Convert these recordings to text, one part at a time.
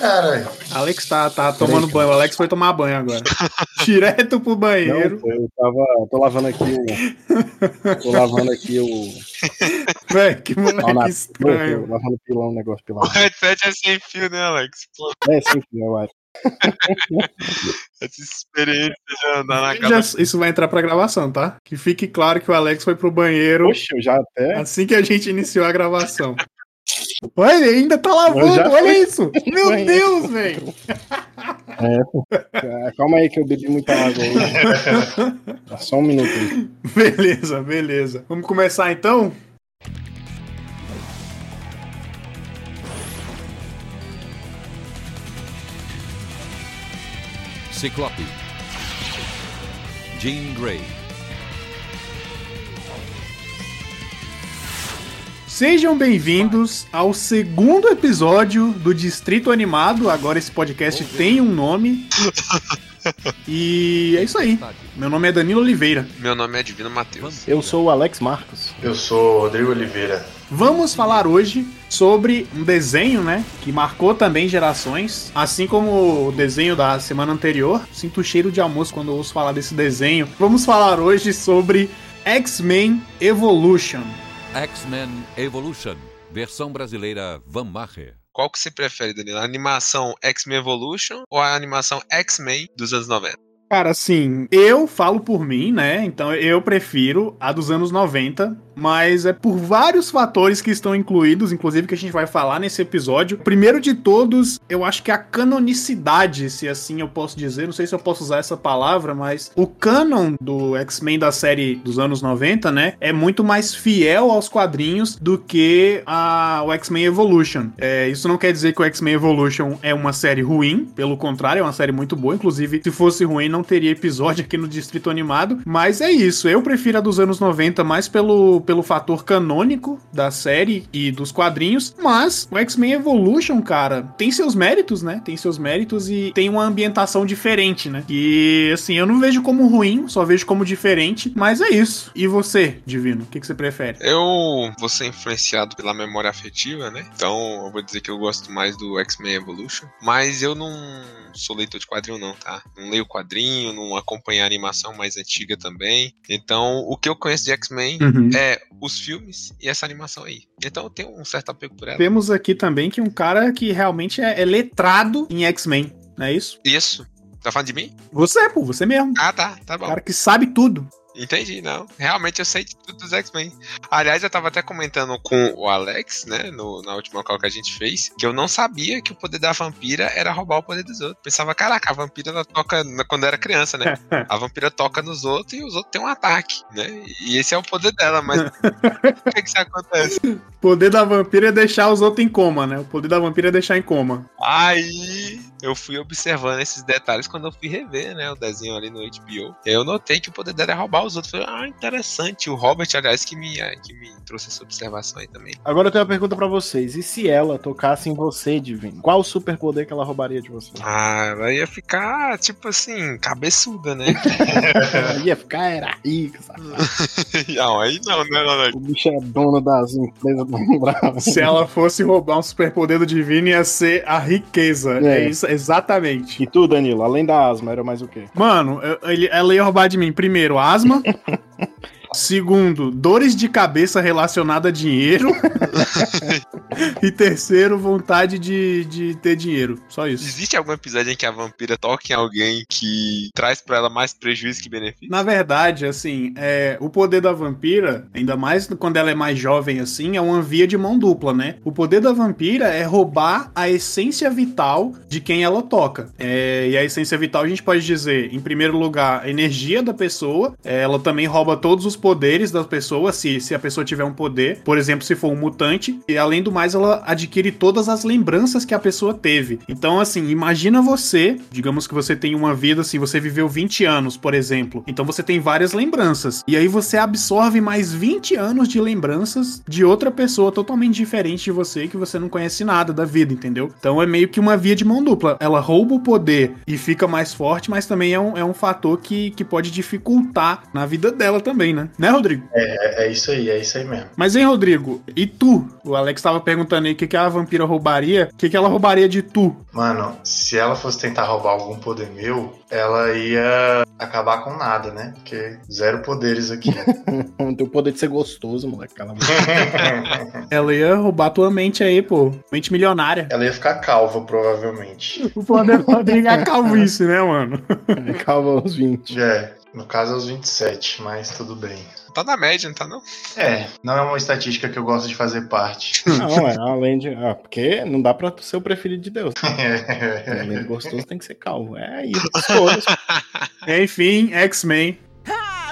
Cara, Alex tá, tá tomando banho. O Alex foi tomar banho agora. Direto pro banheiro. Não, eu tava. Tô lavando aqui o. Tô lavando aqui o. Véi, que Não, moleque na- estranho. Tô lavando pilão, negócio pilão. O headset é sem fio, né, Alex? Pô, É, sim, eu acho. essa experiência de andar na Já- casa. isso vai entrar pra gravação, tá? Que fique claro que o Alex foi pro banheiro Poxa, já até. assim que a gente iniciou a gravação. Olha, ele ainda tá lavando, olha isso! Meu banheiro. Deus, velho! É, pô. Ah, Calma aí que eu bebi muita água hoje. Dá Só um minuto aí. Beleza, beleza. Vamos começar então? Ciclope. Jean Grey. Sejam bem-vindos ao segundo episódio do Distrito Animado. Agora esse podcast tem um nome. E é isso aí. Meu nome é Danilo Oliveira. Meu nome é Divino Matheus. Eu sou o Alex Marcos. eu sou o Rodrigo Oliveira. Vamos falar hoje sobre um desenho, né, que marcou também gerações, assim como o desenho da semana anterior. Sinto o cheiro de almoço quando eu ouço falar desse desenho. Vamos falar hoje sobre X-Men Evolution. X-Men Evolution. Versão brasileira Van Maher. Qual que você prefere, Danilo? A animação X-Men Evolution ou a animação X-Men dos anos 90? Cara, assim, eu falo por mim, né? Então eu prefiro a dos anos 90, mas é por vários fatores que estão incluídos, inclusive que a gente vai falar nesse episódio. Primeiro de todos, eu acho que a canonicidade, se assim eu posso dizer, não sei se eu posso usar essa palavra, mas o canon do X-Men da série dos anos 90, né, é muito mais fiel aos quadrinhos do que a, o X-Men Evolution. É, isso não quer dizer que o X-Men Evolution é uma série ruim, pelo contrário, é uma série muito boa. Inclusive, se fosse ruim, não teria episódio aqui no Distrito Animado. Mas é isso, eu prefiro a dos anos 90 mais pelo, pelo fator canônico da série e dos quadrinhos. Mas o X-Men Evolution, cara, tem seus méritos, né? Tem seus méritos e tem uma ambientação diferente, né? E assim, eu não vejo como ruim, só vejo como diferente. Mas é isso. E você, Divino, o que, que você prefere? Eu vou ser influenciado pela memória afetiva, né? Então eu vou dizer que eu gosto mais do X-Men Evolution. Mas eu não sou leitor de quadrinho, não, tá? Não leio quadrinho, não acompanho a animação mais antiga também. Então o que eu conheço de X-Men Uhum. é os filmes e essa animação aí. Então eu tenho um certo apego por ela. Temos aqui também que um cara que realmente é, é letrado em X-Men, não é isso? Isso. Tá falando de mim? Você, pô, você mesmo. Ah, tá. Tá bom. cara que sabe tudo. Entendi, não. Realmente eu sei de tudo dos X-Men. Aliás, eu tava até comentando com o Alex, né, no- na última call que a gente fez, que eu não sabia que o poder da vampira era roubar o poder dos outros. Pensava, caraca, a vampira ela toca quando era criança, né? A vampira toca nos outros e os outros têm um ataque, né? E esse é o poder dela, mas por que, que isso acontece? O poder da vampira é deixar os outros em coma, né? O poder da vampira é deixar em coma. Aí eu fui observando esses detalhes quando eu fui rever, né, o desenho ali no HBO. E aí eu notei que o poder dela é roubar os outros. Falei, ah, interessante. O Robert, aliás, que me, que me trouxe essa observação aí também. Agora eu tenho uma pergunta pra vocês. E se ela tocasse em você, Divino? Qual o superpoder que ela roubaria de você? Ah, ela ia ficar, tipo assim, cabeçuda, né? Ia ficar era rica, sabe? não, aí não, né, não, não. O bicho é dono das empresas do Bravo. Se ela fosse roubar um superpoder do Divino, ia ser a riqueza. É, É. isso, exatamente. E tu, Danilo, além da asma, era mais o quê? Mano, eu- ele- ela ia roubar de mim, primeiro, asma. Segundo, dores de cabeça relacionada a dinheiro. e terceiro, vontade de, de ter dinheiro. Só isso. Existe algum episódio em que a vampira toca em alguém que traz pra ela mais prejuízo que benefício? Na verdade, assim, é, o poder da vampira, ainda mais quando ela é mais jovem assim, é uma via de mão dupla, né? O poder da vampira é roubar a essência vital de quem ela toca. É, e a essência vital a gente pode dizer, em primeiro lugar, a energia da pessoa. É, ela também rouba todos os poderes da pessoa, se, se a pessoa tiver um poder. Por exemplo, se for um mutante. E além do mais, ela adquire todas as lembranças que a pessoa teve. Então, assim, imagina você, digamos que você tem uma vida assim, você viveu 20 anos, por exemplo. Então você tem várias lembranças. E aí você absorve mais 20 anos de lembranças de outra pessoa totalmente diferente de você, que você não conhece nada da vida, entendeu? Então é meio que uma via de mão dupla. Ela rouba o poder e fica mais forte, mas também é um, é um fator que, que pode dificultar na vida dela também, né? Né, Rodrigo? É, é isso aí, é isso aí mesmo. Mas, hein, Rodrigo? E tu? O Alex tava perguntando aí o que, que a vampira roubaria. O que, que ela roubaria de tu? Mano, se ela fosse tentar roubar algum poder meu, ela ia acabar com nada, né? Porque zero poderes aqui. Tem o poder de ser gostoso, moleque. Cala a boca. Ela ia roubar tua mente aí, pô. Mente milionária. ela ia ficar calva, provavelmente. O poder Rodrigo é a calvície, né, mano? Calma aos 20. É, no caso aos 27, mas tudo bem. Tá na média, não tá não? É, não é uma estatística que eu gosto de fazer parte. Não, é além de. Ah, porque não dá pra ser o preferido de Deus. Além de gostoso tem que ser calvo. É isso. Todos. Enfim, X-Men.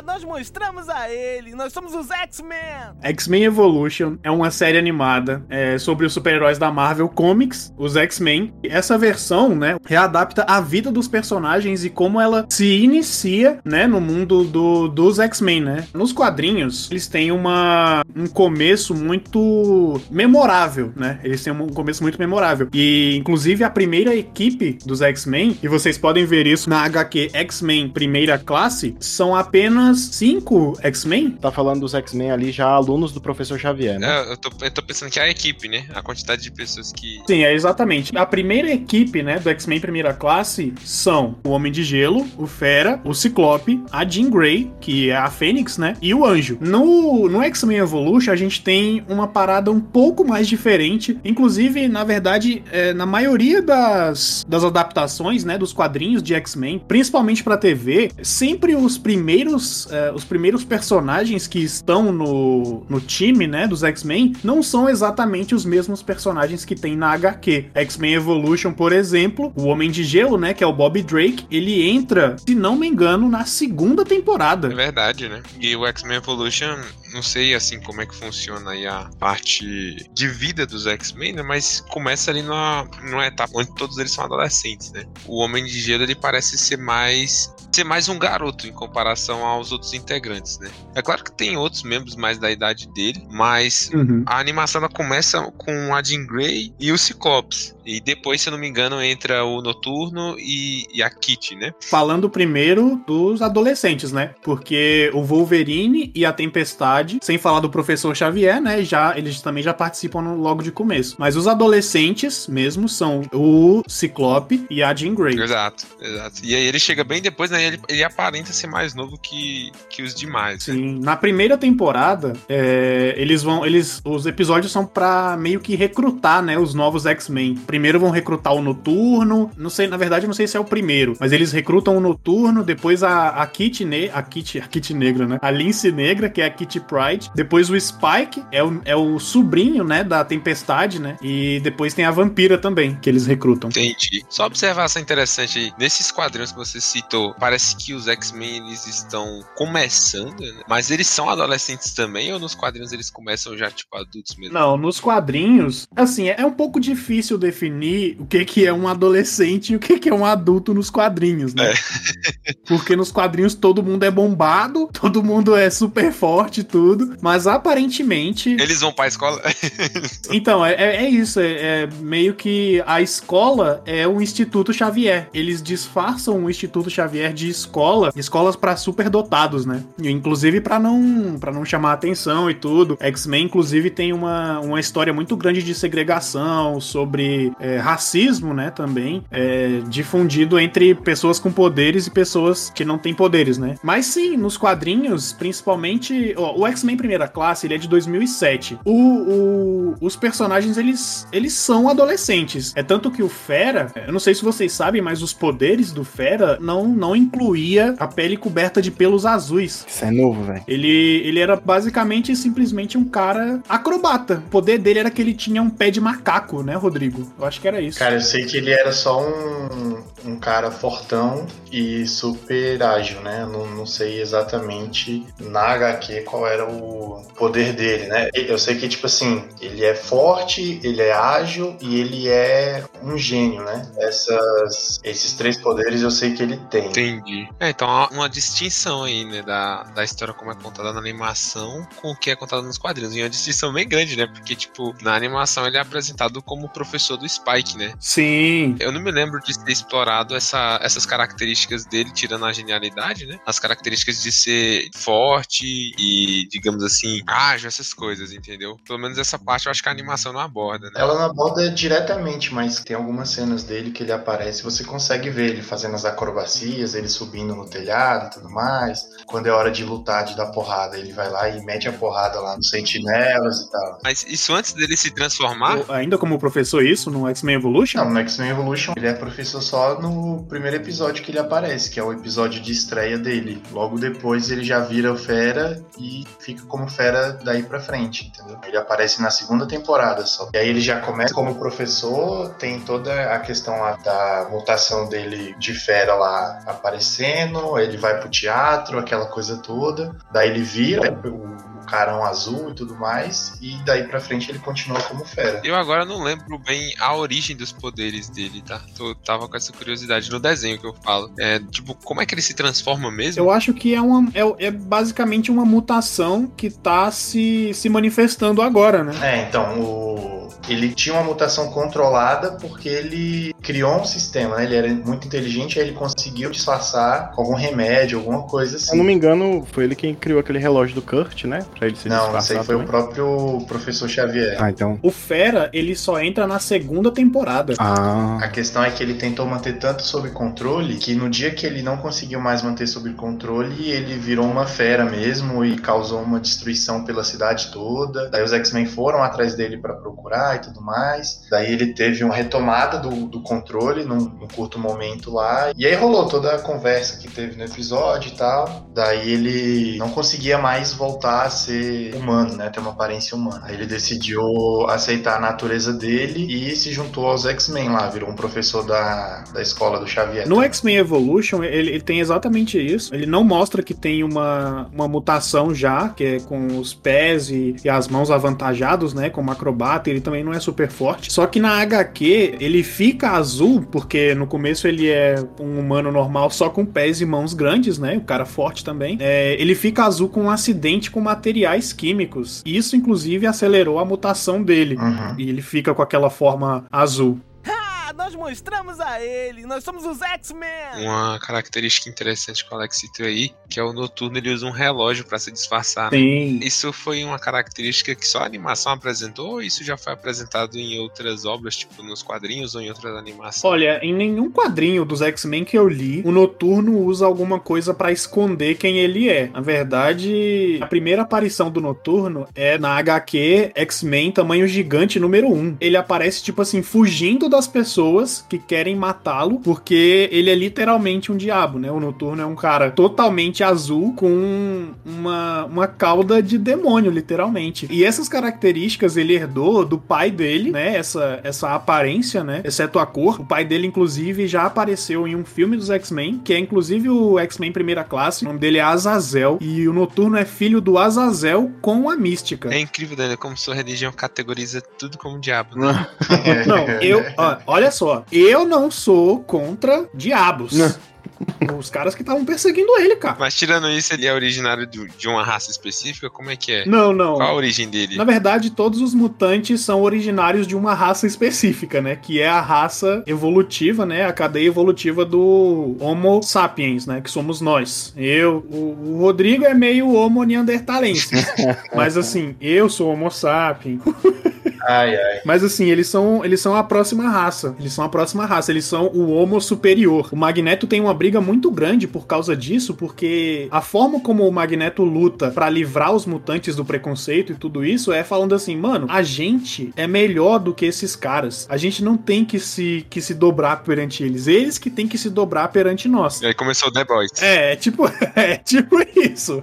Nós mostramos a ele. Nós somos os X-Men. X-Men Evolution é uma série animada é, sobre os super-heróis da Marvel Comics, os X-Men. Essa versão, né, readapta a vida dos personagens e como ela se inicia, né, no mundo do, dos X-Men, né. Nos quadrinhos, eles têm uma, um começo muito memorável, né. Eles têm um começo muito memorável. E, inclusive, a primeira equipe dos X-Men, e vocês podem ver isso na HQ X-Men Primeira Classe, são apenas cinco X-Men? Tá falando dos X-Men ali já alunos do professor Xavier, né? É, eu, tô, eu tô pensando que é a equipe, né? A quantidade de pessoas que. Sim, é exatamente. A primeira equipe, né, do X-Men primeira classe são o Homem de Gelo, o Fera, o Ciclope, a Jean Grey, que é a Fênix, né, e o Anjo. No, no X-Men Evolution, a gente tem uma parada um pouco mais diferente. Inclusive, na verdade, é, na maioria das, das adaptações, né, dos quadrinhos de X-Men, principalmente pra TV, sempre os primeiros, é, os primeiros personagens que estão no, no time, né, dos X-Men, não são exatamente os mesmos personagens que tem na HQ. X-Men Evolution, por exemplo, o Homem de Gelo, né, que é o Bob Drake, ele entra, se não me engano, na segunda É temporada. verdade, né? E o X-Men Evolution, não sei assim como é que funciona aí a parte de vida dos X-Men, né? Mas começa ali numa, numa etapa onde todos eles são adolescentes, né? O Homem de Gelo ele parece ser mais ser mais um garoto em comparação aos outros integrantes, né? É claro que tem outros membros mais da idade dele, mas Uhum. a animação ela começa com a Jean Grey e o Ciclopes. E depois, se eu não me engano, entra o Noturno e, e a Kitty, né? Falando primeiro dos adolescentes, né? Porque o Wolverine e a Tempestade, sem falar do Professor Xavier, né? Já eles também já participam no- logo de começo. Mas os adolescentes mesmo são o Ciclope e a Jean Grey. Exato, exato. E aí ele chega bem depois, né? Ele, ele aparenta ser mais novo que, que os demais. né? Sim, na primeira temporada, é, eles vão, eles, os episódios são pra meio que recrutar, né, os novos X-Men. Primeiro vão recrutar o Noturno, não sei, na verdade, não sei se é o primeiro, mas eles recrutam o Noturno, depois a, a Kit, ne, a Kit, a Kit Negra, né, a Lince Negra, que é a Kit Pride, depois o Spike, é o, é o sobrinho, né, da Tempestade, né, e depois tem a Vampira também, que eles recrutam. Entendi. Só observação interessante aí. Nesses quadrinhos que você citou, parece que os X-Men eles estão começando, né? Mas eles são adolescentes também, ou nos quadrinhos eles começam já, tipo, adultos mesmo? Não, nos quadrinhos, assim, é um pouco difícil definir o que, que é um adolescente e o que, que é um adulto nos quadrinhos, né? Porque nos quadrinhos todo mundo é bombado, todo mundo é super forte e tudo, mas aparentemente. Eles vão pra escola? Então, é, é- é isso, é, é meio que a escola é o Instituto Xavier. Eles disfarçam o Instituto Xavier de escola, escolas pra superdotados, né? Inclusive pra não para não chamar atenção e tudo. X-Men inclusive tem uma, uma história muito grande de segregação, sobre é, racismo, né, também, é, difundido entre pessoas com poderes e pessoas que não têm poderes, né? Mas sim, nos quadrinhos, principalmente, ó, o X-Men Primeira Classe, ele é de 2007. O, o- os personagens, eles, eles são adolescentes. É tanto que o Fera, eu não sei se vocês sabem, mas os poderes do Fera não, não incluía a pele coberta de pelos azuis. Isso é novo, velho. Ele, ele era basicamente simplesmente um cara acrobata. O poder dele era que ele tinha um pé de macaco, né, Rodrigo? Eu acho que era isso. Cara, eu sei que ele era só um, um cara fortão e super ágil, né? Não, não sei exatamente na HQ qual era era o poder dele, né? Eu sei que, tipo assim, ele é forte, ele é ágil e ele é um gênio, né? Essas, esses três poderes eu sei que ele tem. Entendi. É, então há uma distinção aí, né, da, da história como é contada na animação com o que é contado nos quadrinhos. E uma distinção bem grande, né? Porque, tipo, na animação ele é apresentado como professor do Spike, né? Sim. Eu não me lembro de ter explorado essa, essas características dele, tirando a genialidade, né? As características de ser forte e, digamos assim, ágil, essas coisas, entendeu? Pelo menos essa parte eu acho que a animação não aborda, né? Ela não aborda diretamente, mas tem algumas cenas dele que ele aparece, você consegue ver ele fazendo as acrobacias, ele subindo no telhado e tudo mais. Quando é hora de lutar, de dar porrada, ele vai lá e mete a porrada lá nos sentinelas e tal. Mas isso antes dele se transformar? Ainda como professor isso no X-Men Evolution? Não, no X-Men Evolution ele é professor só no primeiro episódio que ele aparece, que é o episódio de estreia dele. Logo depois ele já vira o Fera e fica como Fera daí pra frente, entendeu? Ele aparece na segunda temporada só. E aí ele já começa como professor, tem toda a questão lá da mutação dele de Fera lá aparecendo, ele vai pro teatro, aquela coisa toda. Daí ele vira o carão azul e tudo mais, e daí pra frente ele continua como fera. Eu agora não lembro bem a origem dos poderes dele, tá? Tô, tava com essa curiosidade no desenho que eu falo. É, tipo, como é que ele se transforma mesmo? Eu acho que é uma é, é basicamente uma mutação que tá se, se manifestando agora, né? É, então, o ele tinha uma mutação controlada porque ele criou um sistema, né? Ele era muito inteligente, aí ele conseguiu disfarçar com algum remédio, alguma coisa assim. Se eu não me engano, foi ele quem criou aquele relógio do Kurt, né? Pra ele se Não, disfarçar isso aí foi também. o próprio professor Xavier. Ah, então. O Fera, ele só entra na segunda temporada. Ah. A questão é que ele tentou manter tanto sob controle que no dia que ele não conseguiu mais manter sob controle, ele virou uma fera mesmo e causou uma destruição pela cidade toda. Daí os X-Men foram atrás dele pra procurar e tudo mais. Daí ele teve uma retomada do, do controle num, num curto momento lá. E aí rolou toda a conversa que teve no episódio e tal. Daí ele não conseguia mais voltar a ser humano, né? Ter uma aparência humana. Aí ele decidiu aceitar a natureza dele e se juntou aos X-Men lá, virou um professor da, da escola do Xavier. No X-Men Evolution, ele, ele tem exatamente isso. Ele não mostra que tem uma, uma mutação já, que é com os pés e, e as mãos avantajados, né? Como acrobata, ele também não é super forte. Só que na HQ, ele fica azul, porque no começo ele é um humano normal só com pés e mãos grandes, né? O cara forte também. É, ele fica azul com um acidente com materiais químicos. Isso, inclusive, acelerou a mutação dele. Uhum. E ele fica com aquela forma azul. Nós mostramos a ele. Nós somos os X-Men. Uma característica interessante que o Alex citou aí, que é o noturno ele usa um relógio pra se disfarçar. né? Tem. Isso foi uma característica que só a animação apresentou ou isso já foi apresentado em outras obras, tipo nos quadrinhos ou em outras animações? Olha, em nenhum quadrinho dos X-Men que eu li, o Noturno usa alguma coisa pra esconder quem ele é. Na verdade, a primeira aparição do Noturno é na HQ X-Men Tamanho Gigante número 1. Ele aparece, tipo assim, fugindo das pessoas que querem matá-lo, porque ele é literalmente um diabo, né? O Noturno é um cara totalmente azul com uma, uma cauda de demônio, literalmente. E essas características ele herdou do pai dele, né? Essa, essa aparência, né? Exceto a cor. O pai dele, inclusive, já apareceu em um filme dos X-Men, que é inclusive o X-Men Primeira Classe. O nome dele é Azazel. E o Noturno é filho do Azazel com a Mística. É incrível, Daniel, como sua religião categoriza tudo como diabo. Né? Não, eu. ó, olha só, eu não sou contra diabos. Os caras que estavam perseguindo ele, cara. Mas tirando isso, ele é originário de uma raça específica? Como é que é? Não, não. Qual a origem dele? Na verdade, todos os mutantes são originários de uma raça específica, né? Que é a raça evolutiva, né? A cadeia evolutiva do Homo sapiens, né? Que somos nós. Eu, o, o Rodrigo é meio Homo neanderthalense. Mas assim, eu sou Homo sapien. Ai, ai. Mas assim, eles são, eles são a próxima raça. Eles são a próxima raça. Eles são o Homo superior. O Magneto tem uma briga muito grande por causa disso, porque a forma como o Magneto luta pra livrar os mutantes do preconceito e tudo isso é falando assim, mano, a gente é melhor do que esses caras. A gente não tem que se, que se dobrar perante eles. Eles que tem que se dobrar perante nós. E aí começou o The Boys. É, é tipo, é tipo isso.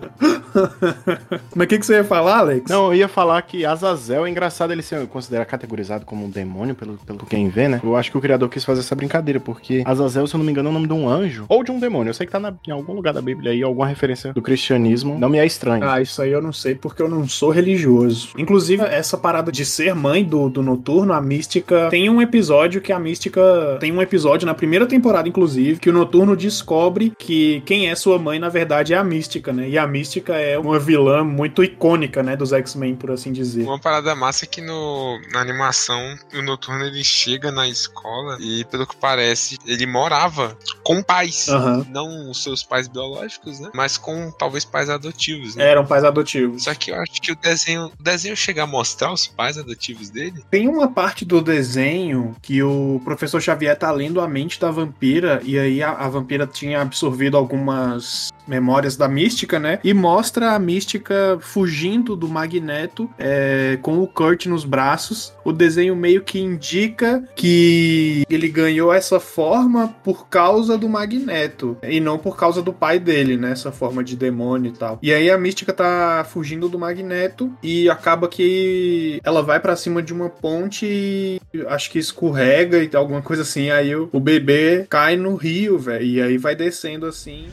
Mas o que, que você ia falar, Alex? Não, eu ia falar que Azazel é engraçado ele ser. Considerado categorizado como um demônio pelo, pelo quem vê, né? Eu acho que o criador quis fazer essa brincadeira, porque Azazel, se eu não me engano, é o nome de um anjo ou de um demônio. Eu sei que tá na, em algum lugar da Bíblia aí, alguma referência do cristianismo. Não me é estranho. Ah, isso aí eu não sei porque eu não sou religioso. Inclusive, essa parada de ser mãe do, do Noturno, a Mística, tem um episódio que a Mística. Tem um episódio na primeira temporada, inclusive, que o Noturno descobre que quem é sua mãe, na verdade, é a Mística, né? E a Mística é uma vilã muito icônica, né? Dos X-Men, por assim dizer. Uma parada massa é que no, na animação, o Noturno ele chega na escola e, pelo que parece, ele morava com pais. Aham. Não os seus pais biológicos, né? Mas com talvez pais adotivos, né? Eram pais adotivos. Só que eu acho que o desenho, o desenho chega a mostrar os pais adotivos dele. Tem uma parte do desenho que o professor Xavier tá lendo a mente da vampira e aí a, a vampira tinha absorvido algumas memórias da mística, né? E mostra a mística fugindo do Magneto é, com o Kurt nos braços. O desenho meio que indica que ele ganhou essa forma por causa do Magneto e não por causa do pai dele, né? Essa forma de demônio e tal. E aí a mística tá fugindo do Magneto e acaba que ela vai pra cima de uma ponte e acho que escorrega e alguma coisa assim. Aí o bebê cai no rio, velho. E aí vai descendo assim.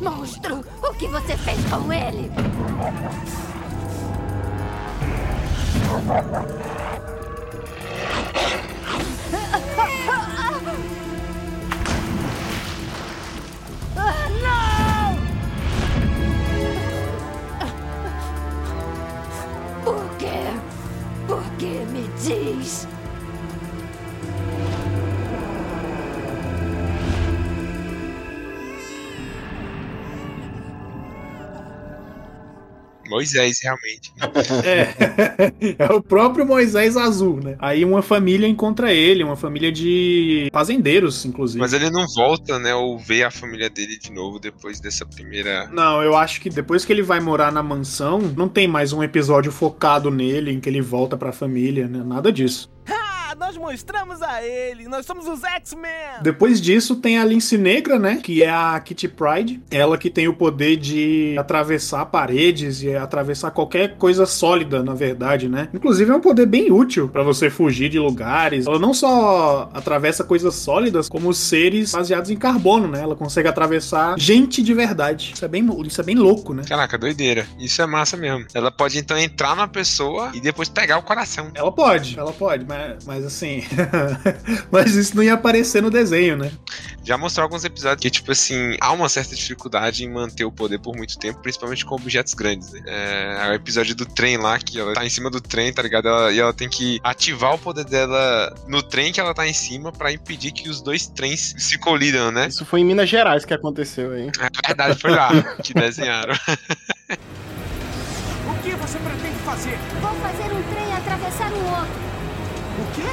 Monstro, o que você fez com ele? Ah, não! Por quê? Por que me diz? Moisés, realmente. É, é o próprio Moisés Azul, né? Aí uma família encontra ele, uma família de fazendeiros, inclusive. Mas ele não volta, né? Ou vê a família dele de novo depois dessa primeira. Não, eu acho que depois que ele vai morar na mansão, não tem mais um episódio focado nele, em que ele volta pra família, né? Nada disso. Ah, nós mostramos a ele. Nós somos os X-Men. Depois disso tem a Lince Negra, né? Que é a Kitty Pride. Ela que tem o poder de atravessar paredes e atravessar qualquer coisa sólida, na verdade, né? Inclusive é um poder bem útil pra você fugir de lugares. Ela não só atravessa coisas sólidas, como seres baseados em carbono, né? Ela consegue atravessar gente de verdade. Isso é bem, isso é bem louco, né? Caraca, doideira. Isso é massa mesmo. Ela pode então entrar na pessoa e depois pegar o coração. Ela pode, ela pode, mas, mas assim. mas isso não ia aparecer no desenho, né? Já mostrou alguns episódios que, tipo assim, há uma certa dificuldade em manter o poder por muito tempo, principalmente com objetos grandes, né? É, o episódio do trem lá, que ela tá em cima do trem, tá ligado? Ela- e ela tem que ativar o poder dela no trem que ela tá em cima pra impedir que os dois trens se colidam, né? Isso foi em Minas Gerais que aconteceu aí. É verdade, foi lá que desenharam. O que você pretende fazer? Vou fazer um trem atravessar um outro. O quê?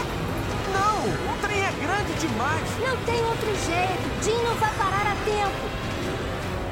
Não, o trem é grande demais. Não tem outro jeito. Jim não vai parar a tempo.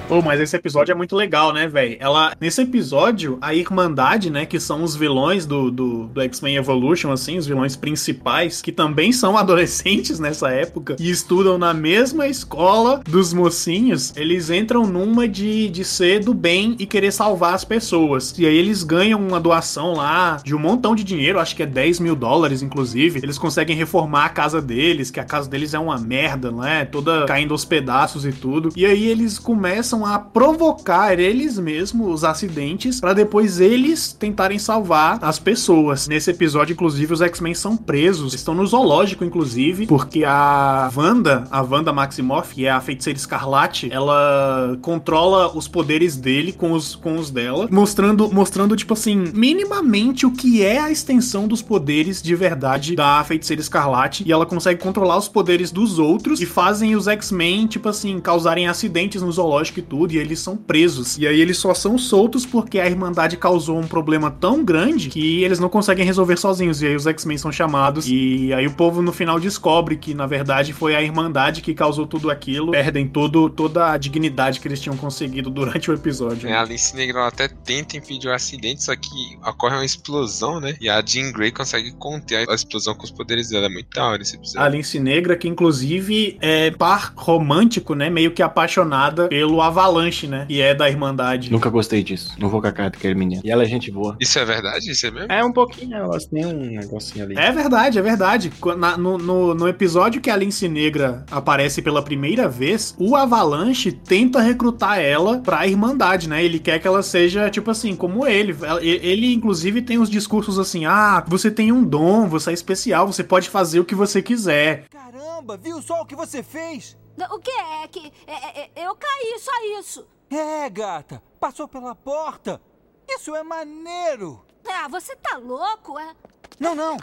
Pô, mas esse episódio é muito legal, né, velho? Ela, nesse episódio, a Irmandade, né, que são os vilões do, do, do X-Men Evolution, assim, os vilões principais, que também são adolescentes nessa época e estudam na mesma escola dos mocinhos, eles entram numa de, de ser do bem e querer salvar as pessoas. E aí eles ganham uma doação lá de um montão de dinheiro, acho que é 10 mil dólares, inclusive. Eles conseguem reformar a casa deles, que a casa deles é uma merda, não é? Toda caindo aos pedaços e tudo. E aí eles começam a provocar eles mesmos os acidentes para depois eles tentarem salvar as pessoas. Nesse episódio, inclusive, os X-Men são presos, estão no zoológico, inclusive, porque a Wanda, a Wanda Maximoff, que é a feiticeira escarlate, ela controla os poderes dele com os, com os dela, mostrando, mostrando, tipo assim, minimamente o que é a extensão dos poderes de verdade da feiticeira escarlate. E ela consegue controlar os poderes dos outros e fazem os X-Men, tipo assim, causarem acidentes no zoológico tudo, e eles são presos. E aí eles só são soltos porque a Irmandade causou um problema tão grande que eles não conseguem resolver sozinhos. E aí os X-Men são chamados. E aí o povo no final descobre que, na verdade, foi a Irmandade que causou tudo aquilo. Perdem todo, toda a dignidade que eles tinham conseguido durante o episódio. É, a Lince Negra até tenta impedir o acidente, só que ocorre uma explosão, né? E a Jean Grey consegue conter a explosão com os poderes dela. É muito da hora esse A episódio. Lince Negra, que inclusive é par romântico, né? Meio que apaixonada pelo Avalanche, né? E é da Irmandade. Nunca gostei disso. Não vou com a cara daquele menino. E ela é gente boa. Isso é verdade? Isso é mesmo? É um pouquinho, elas têm um negocinho ali. É verdade, é verdade. Na- no, no- no episódio que a Lince Negra aparece pela primeira vez, o Avalanche tenta recrutar ela pra Irmandade, né? Ele quer que ela seja, tipo assim, como ele. Ele, inclusive, tem uns discursos assim: ah, você tem um dom, você é especial, você pode fazer o que você quiser. Caramba, viu só o que você fez? O que é que. é- é- é- eu caí, só isso. É, gata, passou pela porta. Isso é maneiro. Ah, você tá louco, é? Não, não.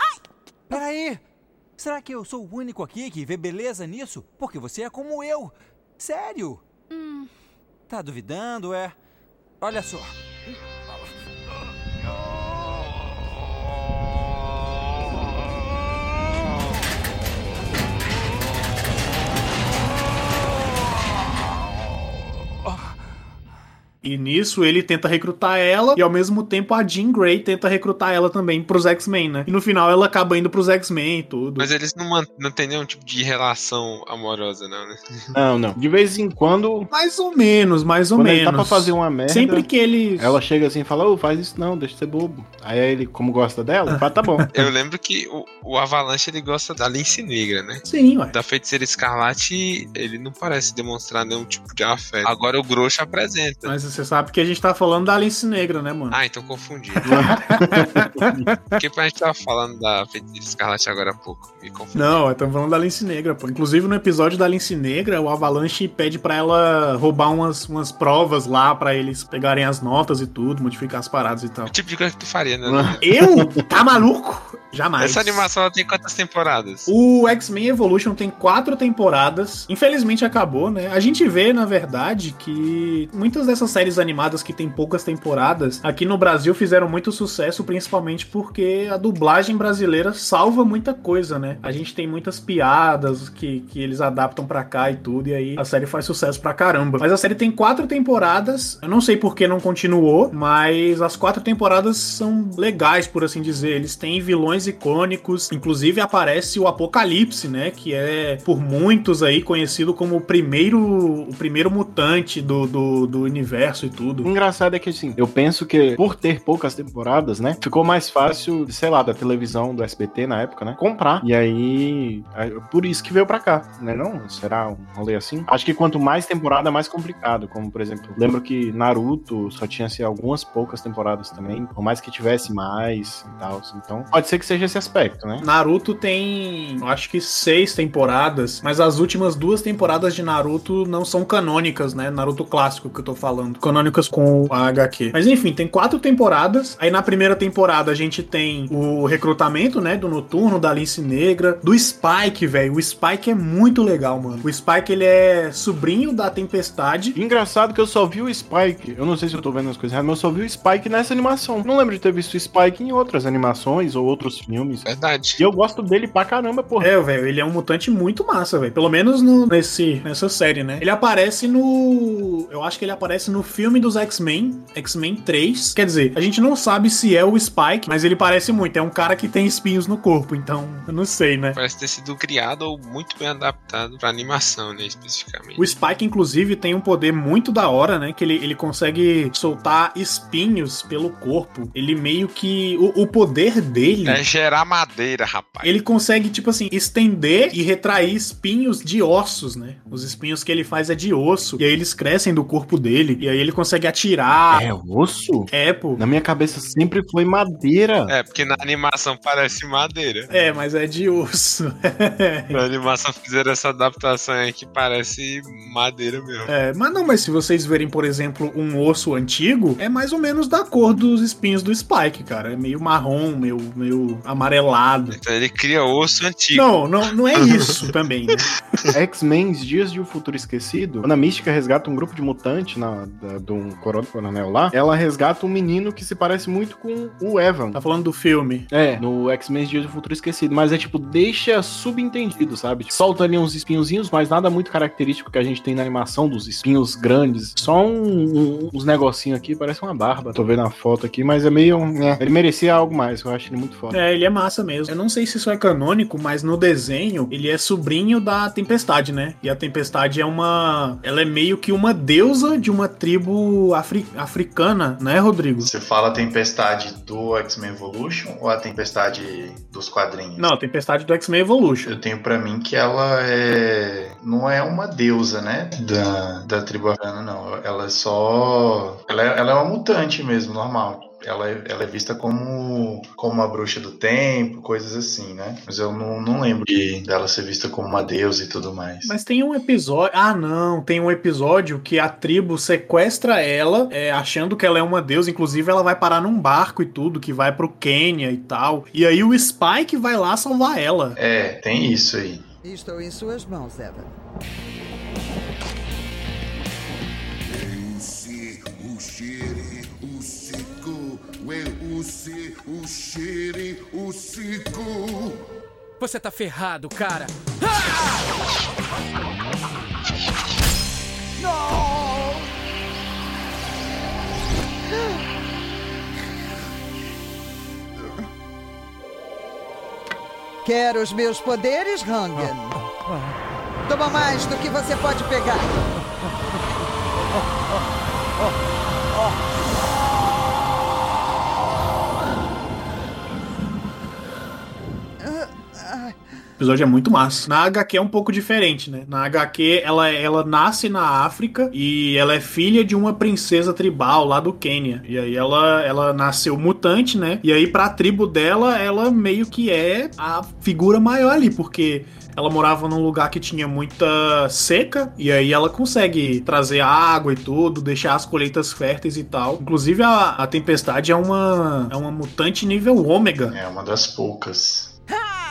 Peraí. Será que eu sou o único aqui que vê beleza nisso? Porque você é como eu. Sério. Tá duvidando, é? Olha só. E nisso ele tenta recrutar ela e ao mesmo tempo a Jean Grey tenta recrutar ela também pros X-Men, né? E no final ela acaba indo pros X-Men e tudo. Mas eles não, não tem nenhum tipo de relação amorosa, não, né? Não, não. De vez em quando, Mais ou menos, mais ou quando ele menos. tá pra fazer uma merda, Sempre que ele. ela chega assim e fala, ô, faz isso não, deixa de ser bobo. Aí ele, como gosta dela, fala, tá bom. Eu lembro que o, o Avalanche ele gosta da Lince Negra, né? Sim, ué. Da Feiticeira Escarlate, ele não parece demonstrar nenhum tipo de afeto. Agora o Grosso apresenta. Mas você sabe que a gente tá falando da Alice Negra, né, mano? Ah, então confundi. Porque a gente tava falando da Feiticeira Escarlate agora há pouco. Me confundi. Não, estamos falando da Lince Negra, pô. Inclusive no episódio da Lince Negra, o Avalanche pede pra ela roubar umas, umas provas lá pra eles pegarem as notas e tudo, modificar as paradas e tal. O tipo de coisa que tu faria, né? Eu? Tá maluco? Jamais. Essa animação tem quantas temporadas? O X-Men Evolution tem quatro temporadas. Infelizmente acabou, né? A gente vê, na verdade, que muitas dessas séries animadas que tem poucas temporadas aqui no Brasil fizeram muito sucesso, principalmente porque a dublagem brasileira salva muita coisa, né? A gente tem muitas piadas que, que eles adaptam pra cá e tudo, e aí a série faz sucesso pra caramba. Mas a série tem quatro temporadas. Eu não sei por que não continuou, mas as quatro temporadas são legais, por assim dizer. Eles têm vilões icônicos, inclusive aparece o Apocalipse, né? Que é por muitos aí conhecido como o primeiro, o primeiro mutante do, do, do universo e O tudo. engraçado é que, assim, eu penso que por ter poucas temporadas, né, ficou mais fácil, sei lá, da televisão, do SBT na época, né, comprar. E aí, por isso que veio pra cá, né, não? Será um rolê assim? Acho que quanto mais temporada, mais complicado. Como, por exemplo, lembro que Naruto só tinha, assim, algumas poucas temporadas também, por mais que tivesse mais e tal. assim. Então, pode ser que seja esse aspecto, né? Naruto tem, acho que seis temporadas, mas as últimas duas temporadas de Naruto não são canônicas, né? Naruto clássico que eu tô falando. Canônicas com a HQ. Mas enfim, tem quatro temporadas. Aí na primeira temporada a gente tem o recrutamento, né? Do Noturno, da Lince Negra, do Spike, velho. O Spike é muito legal, mano. O Spike, ele é sobrinho da Tempestade. Engraçado que eu só vi o Spike. Eu não sei se eu tô vendo as coisas erradas, mas eu só vi o Spike nessa animação. Não lembro de ter visto o Spike em outras animações ou outros filmes. Verdade. E eu gosto dele pra caramba, porra. É, velho, ele é um mutante muito massa, velho. Pelo menos no- nesse, nessa série, né? Ele aparece no. Eu acho que ele aparece no filme dos X-Men, X-Men 3. Quer dizer, a gente não sabe se é o Spike, mas ele parece muito. É um cara que tem espinhos no corpo, então eu não sei, né? Parece ter sido criado ou muito bem adaptado pra animação, né? Especificamente. O Spike, inclusive, tem um poder muito da hora, né? Que ele, ele consegue soltar espinhos pelo corpo. Ele meio que. O, o poder dele. É gerar madeira, rapaz. Ele consegue, tipo assim, estender e retrair espinhos de ossos, né? Os espinhos que ele faz é de osso. E aí eles crescem do corpo dele. E aí ele consegue atirar. É osso? É, pô. Na minha cabeça sempre foi madeira. É, porque na animação parece madeira. É, mas é de osso. Na animação fizeram essa adaptação aí que parece madeira mesmo. É, mas não, mas se vocês verem, por exemplo, um osso antigo, é mais ou menos da cor dos espinhos do Spike, cara. É meio marrom, meio, meio amarelado. Então ele cria osso antigo. Não, não, não é isso também, né? X-Men Dias de um Futuro Esquecido, quando a Mística resgata um grupo de mutantes na, da, do um coro- coronel lá, ela resgata um menino que se parece muito com o Evan. Tá falando do filme. É, no X-Men Dias do Futuro Esquecido, mas é tipo, deixa subentendido, sabe? Tipo, solta ali uns espinhozinhos, mas nada muito característico que a gente tem na animação dos espinhos grandes. Só um- um- uns negocinhos aqui, parece uma barba. Tô vendo a foto aqui, mas é meio. né, Ele merecia algo mais, eu acho ele muito foda. É, ele é massa mesmo. Eu não sei se isso é canônico, mas no desenho ele é sobrinho da Tempestade, né? E a Tempestade é uma. Ela é meio que uma deusa de uma tribo afri- africana, né, Rodrigo? Você fala a tempestade do X-Men Evolution ou a tempestade dos quadrinhos? Não, a Tempestade do X-Men Evolution. Eu tenho pra mim que ela é. Não é uma deusa, né? Da, da tribo africana, não. Ela é só. Ela é, ela é uma mutante mesmo, normal. Ela é, ela é vista como, como uma bruxa do tempo, coisas assim, né? Mas eu não, não lembro de, dela ser vista como uma deusa e tudo mais. Mas tem um episódio. Ah, não. Tem um episódio que a tribo sequestra ela, é, achando que ela é uma deusa. Inclusive, ela vai parar num barco e tudo, que vai pro Quênia e tal. E aí o Spike vai lá salvar ela. É, tem isso aí. Estou em suas mãos, Evan. Usi, o xere, o cico, ué, usi, o xere, o cico. Você tá ferrado, cara. Quer os meus poderes, Rangan? Toma mais do que você pode pegar. Episódio é muito massa. Na HQ é um pouco diferente, né? Na HQ, ela, ela nasce na África e ela é filha de uma princesa tribal lá do Quênia. E aí ela, ela nasceu mutante, né? E aí pra tribo dela, ela meio que é a figura maior ali, porque ela morava num lugar que tinha muita seca, e aí ela consegue trazer água e tudo, deixar as colheitas férteis e tal. Inclusive, a, a Tempestade é uma, é uma mutante nível ômega. É uma das poucas.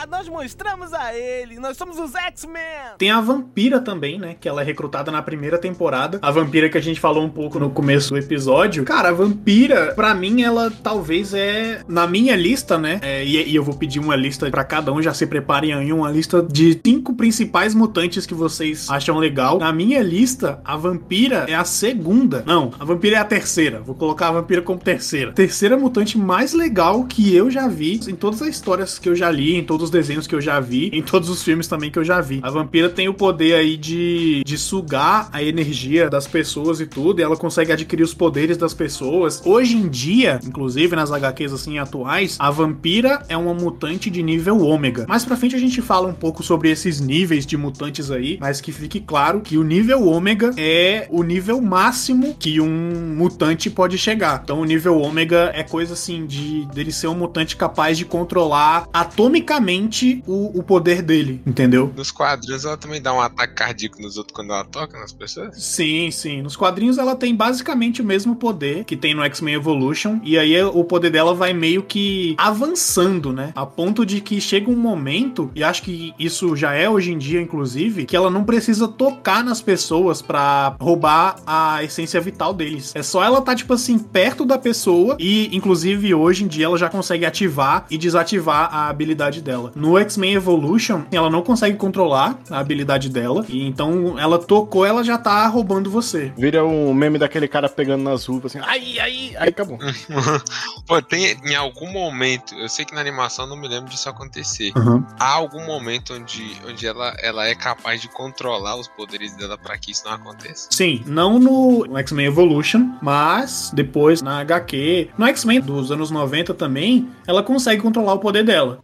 Nós mostramos a ele. Nós somos os X-Men. Tem a Vampira também, né? Que ela é recrutada na primeira temporada. A Vampira que a gente falou um pouco no começo do episódio. Cara, a Vampira, pra mim, ela talvez é. Na minha lista, né? é, e, e eu vou pedir uma lista pra cada um. Já se preparem aí, uma lista de cinco principais mutantes que vocês acham legal. Na minha lista, a Vampira é a segunda. Não, a Vampira é a terceira. Vou colocar a Vampira como terceira. Terceira mutante mais legal que eu já vi em todas as histórias que eu já li, em todos os desenhos que eu já vi, em todos os filmes também que eu já vi. A vampira tem o poder aí de, de sugar a energia das pessoas e tudo, e ela consegue adquirir os poderes das pessoas. Hoje em dia, inclusive nas HQs assim atuais, a vampira é uma mutante de nível ômega. Mais pra frente a gente fala um pouco sobre esses níveis de mutantes aí, mas que fique claro que o nível ômega é o nível máximo que um mutante pode chegar. Então o nível ômega é coisa assim de dele ser um mutante capaz de controlar atomicamente o, o poder dele, entendeu? Nos quadrinhos ela também dá um ataque cardíaco nos outros quando ela toca nas pessoas. Sim, sim. Nos quadrinhos ela tem basicamente o mesmo poder que tem no X-Men Evolution. E aí o poder dela vai meio que avançando, né? A ponto de que chega um momento, e acho que isso já é hoje em dia, inclusive, que ela não precisa tocar nas pessoas pra roubar a essência vital deles. É só ela tá, tipo assim, perto da pessoa. E, inclusive, hoje em dia ela já consegue ativar e desativar a habilidade dela. No X-Men Evolution, ela não consegue controlar a habilidade dela. E então ela tocou, ela já tá roubando você. Vira o meme daquele cara pegando nas uvas assim, ai, ai, aí acabou. Pô, tem em algum momento, eu sei que na animação eu não me lembro disso acontecer. Uhum. Há algum momento onde, onde ela, ela é capaz de controlar os poderes dela pra que isso não aconteça? Sim, não no no X-Men Evolution, mas depois na HQ, no X-Men dos anos 90 também, ela consegue controlar o poder dela.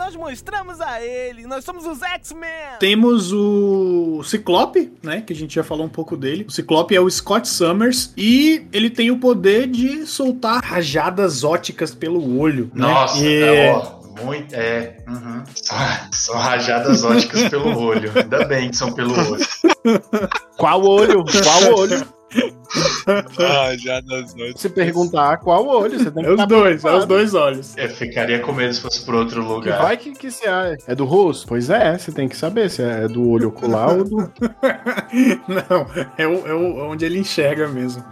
Nós mostramos a ele. Nós somos os X-Men. Temos o Ciclope, né? Que a gente já falou um pouco dele. O Ciclope é o Scott Summers e ele tem o poder de soltar rajadas óticas pelo olho. né? Nossa, E- é, ó, muito. É. uhum. São, são rajadas óticas pelo olho. Ainda bem que são pelo olho. Qual olho? Qual olho? Ah, já das noites. Se perguntar qual olho, você tem que É os dois, é os dois olhos. Eu ficaria com medo se fosse por outro Que lugar. vai que, que se é, é do rosto? Pois é, você tem que saber se é do olho ocular ou do. Não, é, o, é o- onde ele enxerga mesmo.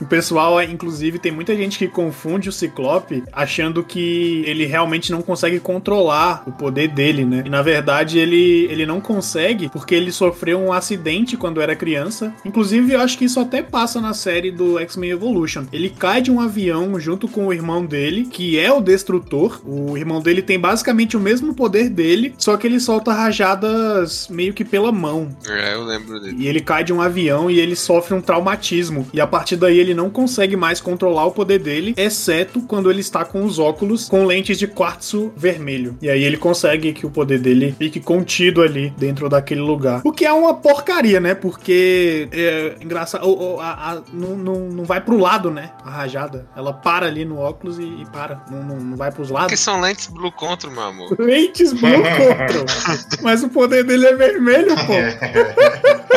O pessoal, é, inclusive, tem muita gente que confunde o Ciclope achando que ele realmente não consegue controlar o poder dele, né? E na verdade ele, ele não consegue porque ele sofreu um acidente quando era criança. Inclusive, eu acho que isso até passa na série do X-Men Evolution. Ele cai de um avião junto com o irmão dele, que é o Destrutor. O irmão dele tem basicamente o mesmo poder dele, só que ele solta rajadas meio que pela mão. É, eu lembro dele. E ele cai de um avião e ele sofre um traumatismo. E a partir daí ele não consegue mais controlar o poder dele, exceto quando ele está com os óculos com lentes de quartzo vermelho. E aí ele consegue que o poder dele fique contido ali dentro daquele lugar. O que é uma porcaria, né? Porque é engraçado. A- a- não, não, não vai pro lado, né? A rajada. Ela para ali no óculos e, e para. Não, não, não vai pros Porque lados. são lentes Blue Control, meu amor. Lentes Blue Control. Mas o poder dele é vermelho, pô.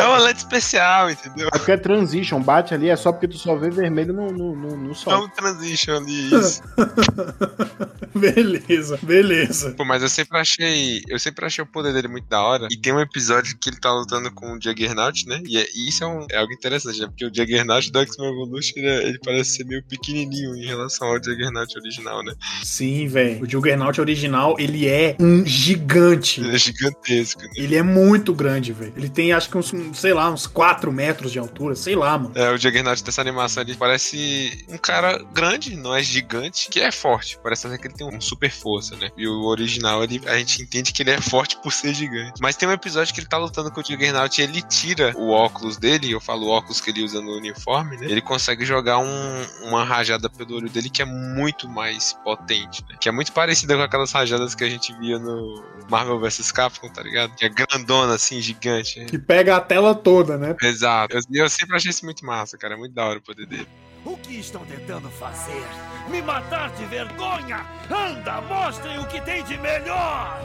É uma lente especial, entendeu? É porque é transition, bate ali, é só porque tu só vê vermelho no, no, no, no É sol. um transition ali, isso. Beleza, beleza. Pô, mas eu sempre achei. Eu sempre achei o poder dele muito da hora. E tem um episódio que ele tá lutando com o Juggernaut, né? E, é- e isso é, um- é algo interessante, né? Porque o Juggernaut do X-Men Evolution ele, é- ele parece ser meio pequenininho em relação ao Juggernaut original, né? Sim, velho. O Juggernaut original, ele é um gigante. Ele é gigantesco, né? Ele é muito grande, velho. Ele tem, acho que uns, uns, sei lá, uns 4 metros de altura. Sei lá, mano. É, o Juggernaut dessa animação ele parece um cara grande, não é gigante, que é forte. Parece até que ele tem um super força, né? E o original, ele, a gente entende que ele é forte por ser gigante. Mas tem um episódio que ele tá lutando com o Juggernaut e ele tira o óculos dele, eu falo o óculos que ele usa no uniforme, né? Ele consegue jogar um- uma rajada pelo olho dele que é muito mais potente, né? Que é muito parecida com aquelas rajadas que a gente via no Marvel vs Capcom, tá ligado? Que é grandona, assim, gigante. Que pega a tela toda, né? Exato. Eu, eu sempre achei isso muito massa, cara. É muito da hora o poder dele. O que estão tentando fazer? Me matar de vergonha? Anda, mostrem o que tem de melhor!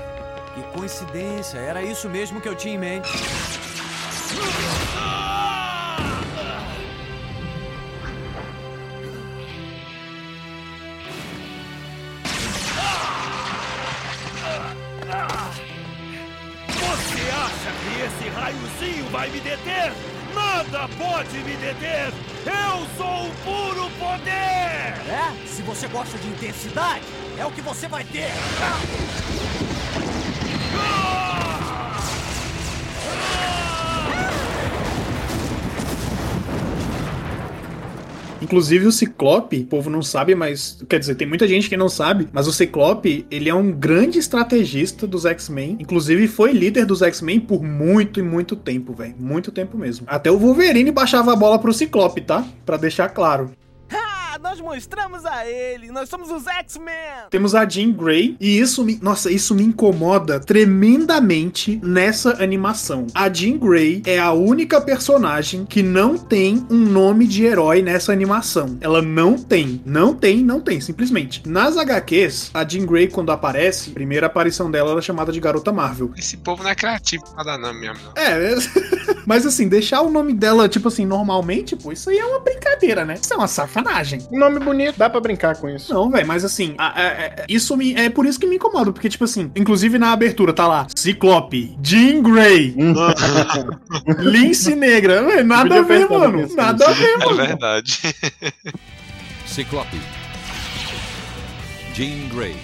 Que coincidência, era isso mesmo que eu tinha em mente. Raiozinho vai me deter? Nada pode me deter! Eu sou o puro poder! É? Se você gosta de intensidade, é o que você vai ter. Inclusive o Ciclope, o povo não sabe, mas. Quer dizer, tem muita gente que não sabe, mas o Ciclope, ele é um grande estrategista dos X-Men. Inclusive, foi líder dos X-Men por muito e muito tempo, velho. Muito tempo mesmo. Até o Wolverine baixava a bola pro Ciclope, tá? Pra deixar claro. Nós mostramos a ele! Nós somos os X-Men! Temos a Jean Grey e isso me, nossa, isso me incomoda tremendamente nessa animação. A Jean Grey é a única personagem que não tem um nome de herói nessa animação. Ela não tem, não tem, não tem, simplesmente. Nas HQs, a Jean Grey quando aparece, a primeira aparição dela era chamada de Garota Marvel. Esse povo não é criativo pra dar nome mesmo, não. É, mas assim, deixar o nome dela, tipo assim, normalmente, pô, isso aí é uma brincadeira, né? Isso é uma sacanagem. Nome bonito, dá pra brincar com isso. Não, velho, mas assim, a- a- a- isso me, é por isso que me incomoda, porque, tipo assim, inclusive na abertura tá lá, Ciclope, Jean Grey, Lince Negra, véi, nada a ver, pensar mano, nada a ver, É mano. verdade. Ciclope. Jean Grey.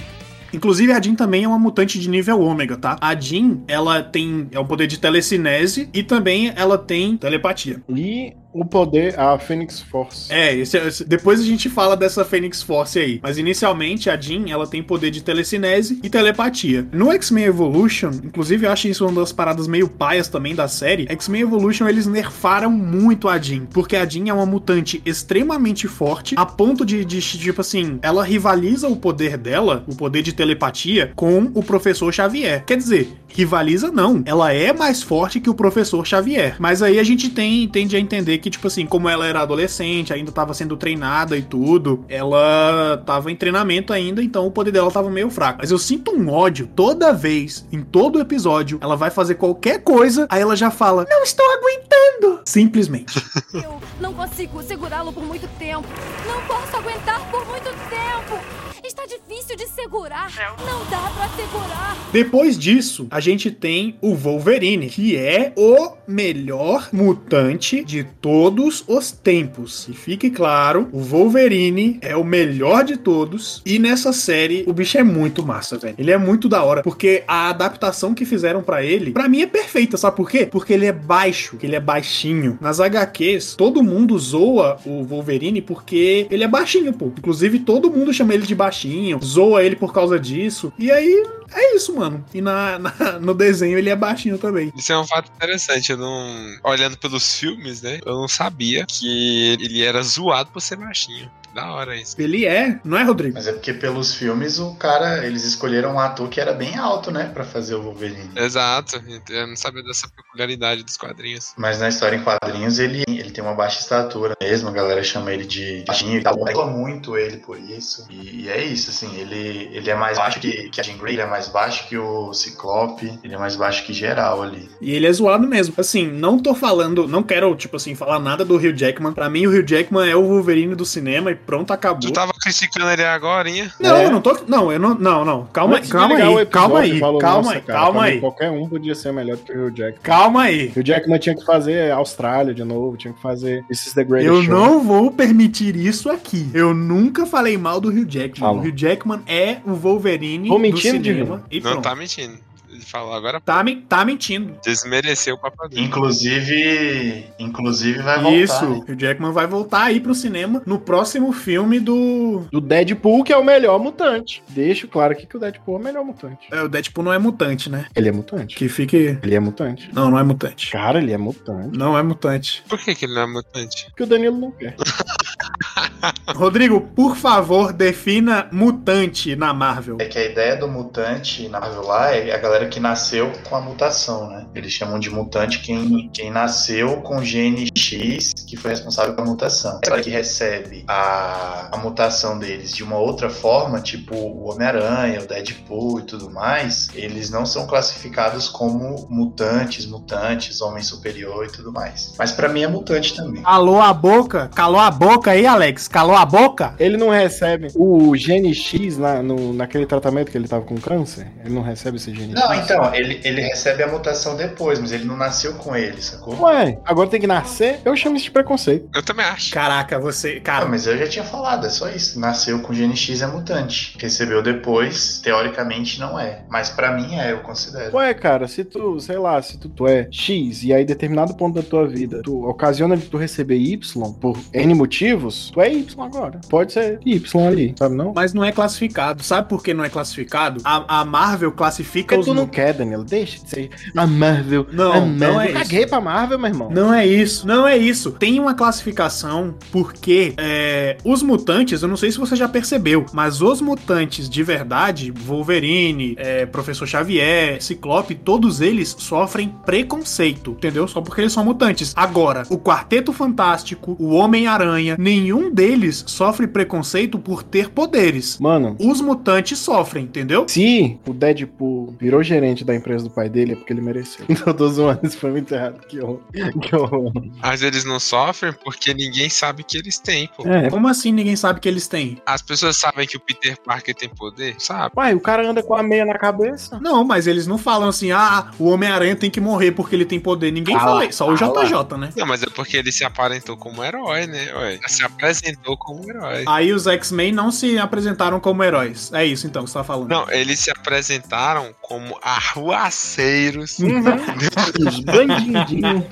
Inclusive, a Jean também é uma mutante de nível ômega, tá? A Jean, ela tem é um poder de telecinese e também ela tem telepatia. E o poder, a Phoenix Force. É, esse- esse- depois a gente fala dessa Phoenix Force aí. Mas inicialmente a Jean, ela tem poder de telecinese e telepatia. No X-Men Evolution, inclusive eu acho isso uma das paradas meio paias também da série. X-Men Evolution eles nerfaram muito a Jean, porque a Jean é uma mutante extremamente forte, a ponto de, de, tipo assim, ela rivaliza o poder dela, o poder de telepatia, com o Professor Xavier. Quer dizer, rivaliza não, ela é mais forte que o Professor Xavier. Mas aí a gente tem, tende a entender que, tipo assim, como ela era adolescente, ainda tava sendo treinada e tudo, ela tava em treinamento ainda, então o poder dela tava meio fraco. Mas eu sinto um ódio toda vez, em todo episódio, ela vai fazer qualquer coisa, aí ela já fala: Não estou aguentando! Simplesmente. Eu não consigo segurá-lo por muito tempo. Não posso aguentar por muito tempo. Está difícil de segurar. Não dá pra segurar. Depois disso, a gente tem o Wolverine, que é o melhor mutante de todos os tempos. E fique claro, o Wolverine é o melhor de todos. E nessa série, o bicho é muito massa, velho. Ele é muito da hora, porque a adaptação que fizeram pra ele, pra mim é perfeita, sabe por quê? Porque ele é baixo, ele é baixinho. Nas HQs, todo mundo zoa o Wolverine porque ele é baixinho, pô. Inclusive, todo mundo chama ele de baixinho, zoa ele por causa disso. E aí, é isso, mano. E na, na- no desenho ele é baixinho também. Isso é um fato interessante. Eu não. Olhando pelos filmes, né? Eu não sabia que ele era zoado por ser baixinho. Da hora isso. Ele é, não é, Rodrigo? Mas é porque pelos filmes o cara, eles escolheram um ator que era bem alto, né, Pra fazer o Wolverine. Exato. Eu não sabia dessa peculiaridade dos quadrinhos. Mas na história em quadrinhos ele, ele tem uma baixa estatura mesmo, a galera chama ele de baixinho e. Reclama muito ele por isso. E, e é isso, assim, ele, ele é mais baixo que, que a Jean Grey, ele é mais baixo que o Ciclope, ele é mais baixo que geral ali. E ele é zoado mesmo. Assim, não tô falando, não quero, tipo assim, falar nada do Hugh Jackman. Pra mim, o Hugh Jackman é o Wolverine do cinema e pronto, acabou. Tu tava criticando ele agora, hein? Não, É. eu não tô. Não, eu não. Não, não. Calma, Antes calma aí, episódio, calma aí, falou, calma "Nossa, aí, cara, calma aí. Qualquer um podia ser melhor do que o Jackman. Calma aí. O Jackman tinha que fazer Austrália de novo, tinha que fazer This is the Greatest Eu Show. não vou permitir isso aqui. Eu nunca falei mal do Hugh Jackman. Falou. O Hugh Jackman é o Wolverine Tô do mentindo, cinema. E Não pronto. tá mentindo. Ele falou agora. Tá, tá mentindo. Desmereceu o dele. Inclusive, inclusive vai voltar. Isso. O Jackman vai voltar aí pro cinema no próximo filme do. Do Deadpool, que é o melhor mutante. Deixo claro aqui que o Deadpool é o melhor mutante. É, o Deadpool não é mutante, né? Ele é mutante. Que fique. Ele é mutante. Não, não é mutante. Cara, ele é mutante. Não é mutante. Por que, que ele não é mutante? Porque o Danilo não quer. Rodrigo, por favor, defina mutante na Marvel. É que a ideia do mutante na Marvel lá é a galera que nasceu com a mutação, né? Eles chamam de mutante quem, quem nasceu com o gene X que foi responsável pela mutação. A galera que recebe a, a mutação deles de uma outra forma, tipo o Homem-Aranha, o Deadpool e tudo mais, eles não são classificados como mutantes, mutantes, homem superior e tudo mais. Mas pra mim é mutante também. Calou a boca? Calou a boca aí, Alex? Calou a boca? Ele não recebe o gene X na, no, naquele tratamento que ele tava com câncer? Ele não recebe esse gene Não, X? então, ele, ele recebe a mutação depois, mas ele não nasceu com ele, sacou? Ué, agora tem que nascer? Eu chamo isso de preconceito. Eu também acho. Caraca, você. Cara, mas eu já tinha falado, é só isso. Nasceu com gene X é mutante. Recebeu depois, teoricamente não é. Mas pra mim é, eu considero. Ué, cara, se tu, sei lá, se tu, tu é X e aí determinado ponto da tua vida tu ocasiona de tu receber Y por N motivos, tu é Y agora. Pode ser Y ali, sabe não? mas não é classificado. Sabe por que não é classificado? A, a Marvel classifica Porque os tu não mu- quer, Danilo. Deixa de ser a Marvel. Não, a não Marvel. é Eu isso. Caguei pra Marvel, meu irmão. Não é isso, não é isso. Tem uma classificação porque é, os mutantes, eu não sei se você já percebeu, mas os mutantes de verdade, Wolverine, é, Professor Xavier, Ciclope, todos eles sofrem preconceito, entendeu? Só porque eles são mutantes. Agora, o Quarteto Fantástico, o Homem-Aranha, nenhum deles sofre preconceito por ter poderes. Mano, Os mutantes sofrem, entendeu? se o Deadpool virou gerente da empresa do pai dele, é porque ele mereceu. Então eu tô zoando, isso foi muito errado. Que horror. Que horror. Mas eles não sofrem porque ninguém sabe que eles têm, pô. É. Como assim ninguém sabe que eles têm? As pessoas sabem que o Peter Parker tem poder? Sabe? Pai, o cara anda com a meia na cabeça. Não, mas eles não falam assim, ah, o Homem-Aranha tem que morrer porque ele tem poder. Ninguém Cala, fala isso, só o cala. JJ, né? Não, mas é porque ele se aparentou como herói, né? Ué, se apresentou como herói. Aí os X-Men não se apresentaram como heróis. É isso então que você tá falando. Não, eles se apresentaram como arruaceiros. Os bandidinhos.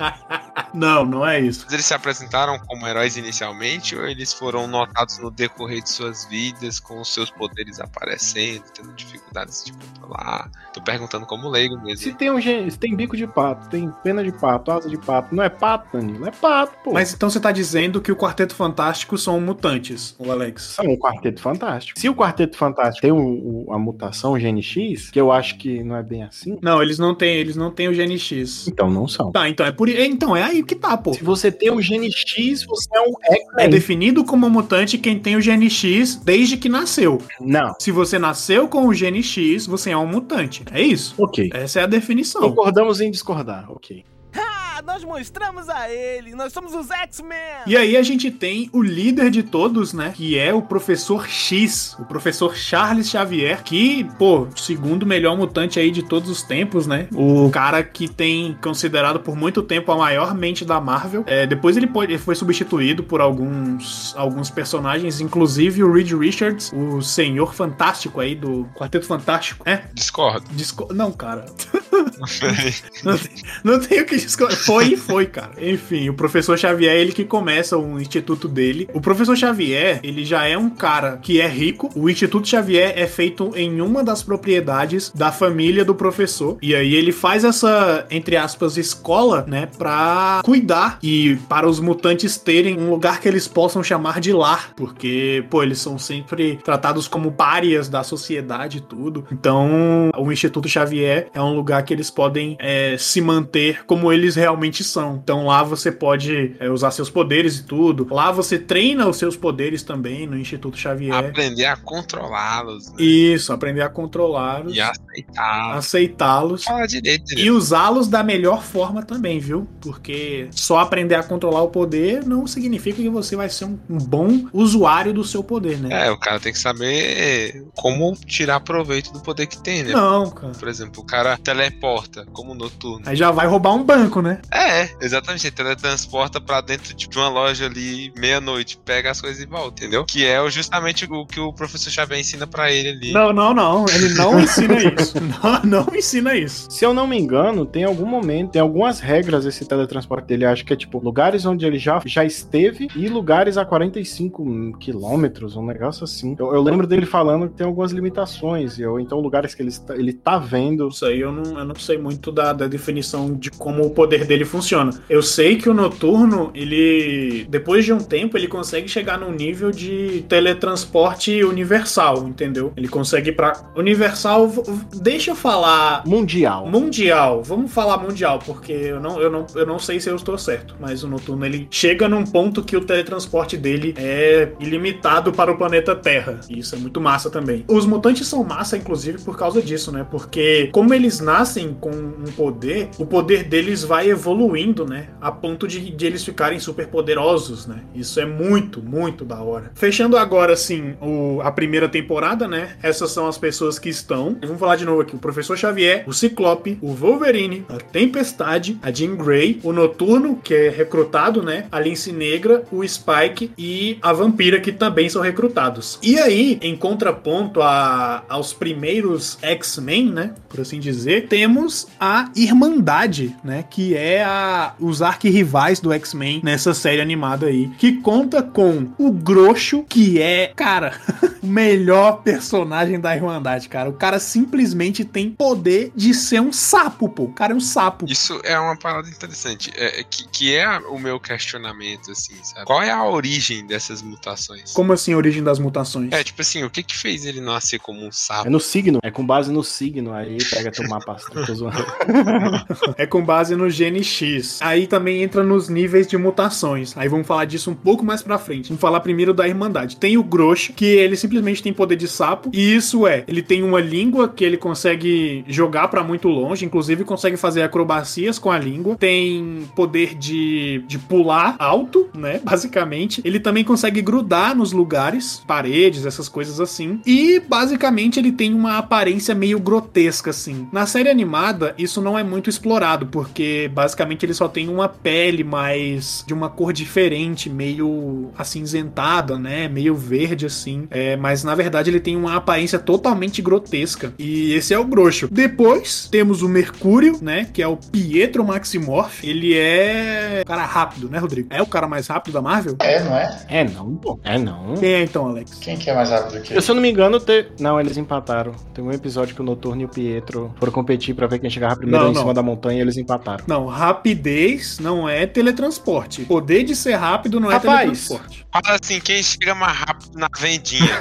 Não, não é isso. Eles se apresentaram como heróis inicialmente ou eles foram notados no decorrer de suas vidas com os seus poderes aparecendo, tendo dificuldades de controlar? Tô perguntando como leigo Se mesmo. tem um gen- se tem bico de pato, tem pena de pato, asa de pato, não é pato, Danilo? É pato, pô. Mas então você tá dizendo que o Quarteto Fantástico são mutantes, o Alex. são um quarteto fantástico. Se o quarteto fantástico tem o- o- a mutação Gene X, que eu acho que não é bem assim, Não, eles não têm, eles não têm o Gene X. então não são. Tá, então é por então é aí que tá, pô. Se você tem o Gene X, você é um É X-Men. definido como mutante quem tem o Gene X desde que nasceu. Não. Se você nasceu com o Gene X, você é um mutante. É isso. Ok. Essa é a definição. Concordamos em discordar, ok. Nós mostramos a ele. Nós somos os X-Men. E aí a gente tem o líder de todos, né? Que é o Professor X, o Professor Charles Xavier, que, pô, segundo melhor mutante aí de todos os tempos, né? O cara que tem considerado por muito tempo a maior mente da Marvel. É, depois ele, pode, ele foi substituído por alguns, alguns personagens, inclusive o Reed Richards, o Senhor Fantástico aí do Quarteto Fantástico, é? Discordo. Disco... Não, cara. não, tem, o que discordar. Foi e foi, cara. Enfim, o professor Xavier, ele que começa o instituto dele. O professor Xavier, ele já é um cara que é rico. O Instituto Xavier é feito em uma das propriedades da família do professor. E aí ele faz essa, entre aspas, escola, né, pra cuidar e para os mutantes terem um lugar que eles possam chamar de lar. Porque, pô, eles são sempre tratados como párias da sociedade e tudo. Então, o Instituto Xavier é um lugar que eles podem é, se manter como eles realmente são. Então, lá você pode é, usar seus poderes e tudo. Lá você treina os seus poderes também no Instituto Xavier. Aprender a controlá-los. Né? Isso, aprender a controlá-los. E aceitá-los. Aceitá-los. Fala direito, E usá-los da melhor forma também, viu? Porque só aprender a controlar o poder não significa que você vai ser um, um bom usuário do seu poder, né? É, o cara tem que saber como tirar proveito do poder que tem, né? Não, cara. Por exemplo, o cara teleporta, como noturno. Aí já vai roubar um banco, né? É, exatamente. Ele teletransporta pra dentro de uma loja ali, meia-noite, pega as coisas e volta, entendeu? Que é justamente o que o professor Xavier ensina pra ele ali. Não, não, não. Ele não ensina isso. Não, não ensina isso. Se eu não me engano, tem algum momento, tem algumas regras esse teletransporte dele. Acho que é tipo lugares onde ele já, já esteve e lugares a 45 quilômetros, um negócio assim. Eu, eu lembro dele falando que tem algumas limitações, ou então lugares que ele está, ele tá vendo. Isso aí eu não, eu não sei muito da, da definição de como o poder dele funciona. Eu sei que o noturno, ele. Depois de um tempo, ele consegue chegar num nível de teletransporte universal, entendeu? Ele consegue ir pra. Universal. Deixa eu falar. Mundial. Mundial. Vamos falar mundial, porque eu não, eu, não, eu não sei se eu estou certo. Mas o noturno ele chega num ponto que o teletransporte dele é ilimitado para o planeta Terra. E isso é muito massa também. Os mutantes são massa, inclusive, por causa disso, né? Porque como eles nascem com um poder, o poder deles vai evoluindo, né? A ponto de, de eles ficarem super poderosos, né? Isso é muito, muito da hora. Fechando agora, assim, o, a primeira temporada, né? Essas são as pessoas que estão. Vamos falar de novo aqui: o Professor Xavier, o Ciclope, o Wolverine, a Tempestade, a Jean Grey, o Noturno, que é recrutado, né? A Lince Negra, o Spike e a Vampira, que também são recrutados. E aí, em contraponto a, aos primeiros X-Men, né? Por assim dizer, temos a Irmandade, né? Que é a, os arquirrivais do X-Men nessa série animada aí. Que conta com o Groxo, que é, cara, o melhor personagem da Irmandade, cara. O cara simplesmente tem poder de ser um sapo, pô. O cara é um sapo. Isso é uma parada interessante, é, é que, que é o meu questionamento, assim, sabe? Qual é a origem dessas mutações? Como assim, a origem das mutações? É, tipo assim, o que que fez ele nascer como um sapo? É no signo, é com base no signo. Aí pega teu mapa É com base no gene X. Aí também entra nos níveis de mutações. Aí vamos falar disso um pouco mais pra frente. Vamos falar primeiro da Irmandade. Tem o Grosh, que ele simplesmente tem poder de sapo. E isso é, ele tem uma língua que ele consegue jogar pra muito longe, inclusive consegue fazer acrobacias com a língua. Tem poder de, de pular alto, né? Basicamente. Ele também consegue grudar nos lugares, paredes, essas coisas assim. E basicamente ele tem uma aparência meio grotesca, assim. Na série animada, isso não é muito explorado, porque basicamente ele só tem uma pele mais de uma cor diferente, meio acinzentada, né? Meio verde, assim. É, mas na verdade ele tem uma aparência totalmente grotesca. E esse é o Groxo. Depois temos o Mercúrio, né? Que é o Pietro Maximoff. Ele é. um cara rápido, né, Rodrigo? É o cara mais rápido da Marvel? É, não é? É não, pô. É não. Quem é então, Alex? Quem que é mais rápido que Eu, se eu não me engano, te... não, eles empataram. Tem um episódio que o Noturno e o Pietro foram competir pra ver quem chegava primeiro Não, em não. cima da montanha e eles empataram. Não, rapidez não é teletransporte. Poder de ser rápido não é Rapaz. teletransporte. Fala assim, quem chega mais rápido na vendinha?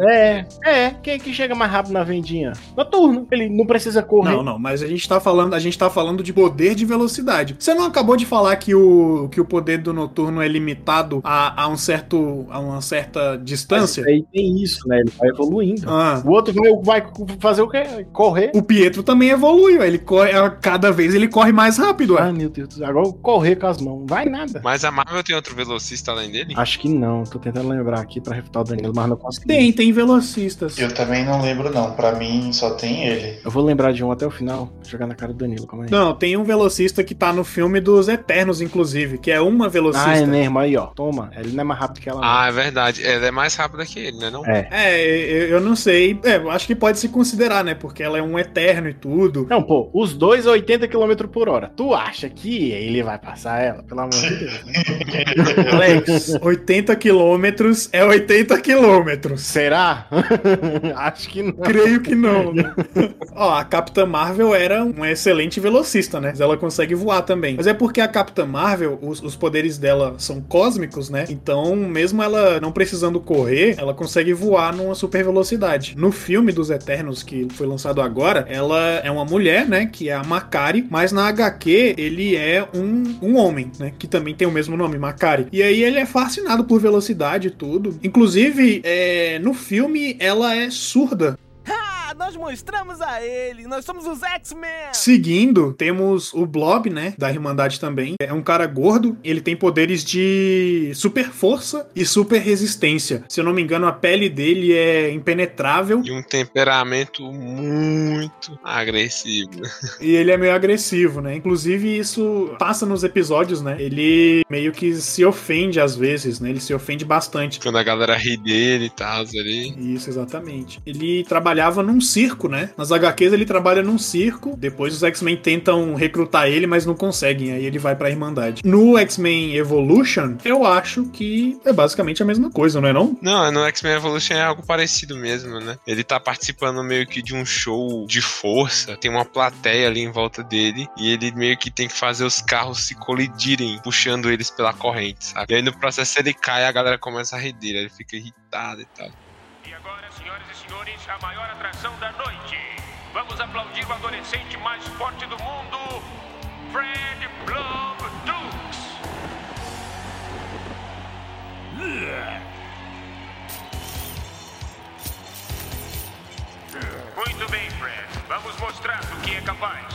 É, é. Quem é que chega mais rápido na vendinha? Noturno. Ele não precisa correr. Não, não, mas a gente tá falando, a gente tá falando de poder de velocidade. Você não acabou de falar que o, que o poder do noturno é limitado a, a um certo a uma certa distância? Mas aí tem isso, né? Ele vai evoluindo. Ah. O outro vai, vai fazer o quê? Correr. O Pietro também evoluiu, ele corre, a cada vez ele corre mais rápido, ué. Ai, meu Deus. do céu. Agora correr com as mãos. Vai nada. Mas a Marvel tem outro velocista além dele? Acho que não. Tô tentando lembrar aqui pra refutar o Danilo, mas não consegui. Tem, tem velocistas. Eu também não lembro, não. Pra mim, só tem ele. Eu vou lembrar de um até o final. Jogar na cara do Danilo, calma aí. Não, tem um velocista que tá no filme dos Eternos, inclusive, que é uma velocista. Ah, é mesmo. Aí, ó. Toma. Ele não é mais rápido que ela. não. Ah, é verdade. Ela é mais rápida que ele, né? Não? É. É, eu, eu não sei. É, eu acho que pode se considerar, né? Porque ela é um eterno e tudo. Não, pô, os dois a 80 km por hora. Tu acha que ele vai passar ela? Pelo amor de Deus. né? Alex, 80 quilômetros é 80 quilômetros. Será? Acho que não. Creio que não. né? Ó, a Capitã Marvel era uma excelente velocista, né? Ela consegue voar também. Mas é porque a Capitã Marvel, os, os poderes dela são cósmicos, né? Então, mesmo ela não precisando correr, ela consegue voar numa super velocidade. No filme dos Eternos, que foi lançado agora, ela é uma mulher, né? Que é a Makari, mas na HQ ele é um, um homem, né? Que também tem o mesmo nome, Makari. E aí ele é fascinado por velocidade e tudo. Inclusive, é, no filme ela é surda. Nós mostramos a ele. Nós somos os X-Men. Seguindo, temos o Blob, né? Da Irmandade também. É um cara gordo. Ele tem poderes de super força e super resistência. Se eu não me engano, a pele dele é impenetrável. E um temperamento muito agressivo. E ele é meio agressivo, né? Inclusive, isso passa nos episódios, né? Ele meio que se ofende às vezes, né? Ele se ofende bastante. Quando a galera ri dele e tal, ali. Isso, exatamente. Ele trabalhava num circo, né? Nas HQs ele trabalha num circo. Depois os X-Men tentam recrutar ele, mas não conseguem. Aí ele vai pra Irmandade. No X-Men Evolution, eu acho que é basicamente a mesma coisa, não é não? Não, no X-Men Evolution é algo parecido mesmo, né? Ele tá participando meio que de um show de força, tem uma plateia ali em volta dele, e ele meio que tem que fazer os carros se colidirem, puxando eles pela corrente, sabe? E aí no processo ele cai e a galera começa a dele, ele fica irritado e tal. A maior atração da noite. Vamos aplaudir o adolescente mais forte do mundo, Fred Blob Dukes. Muito bem, Fred. Vamos mostrar do que é capaz.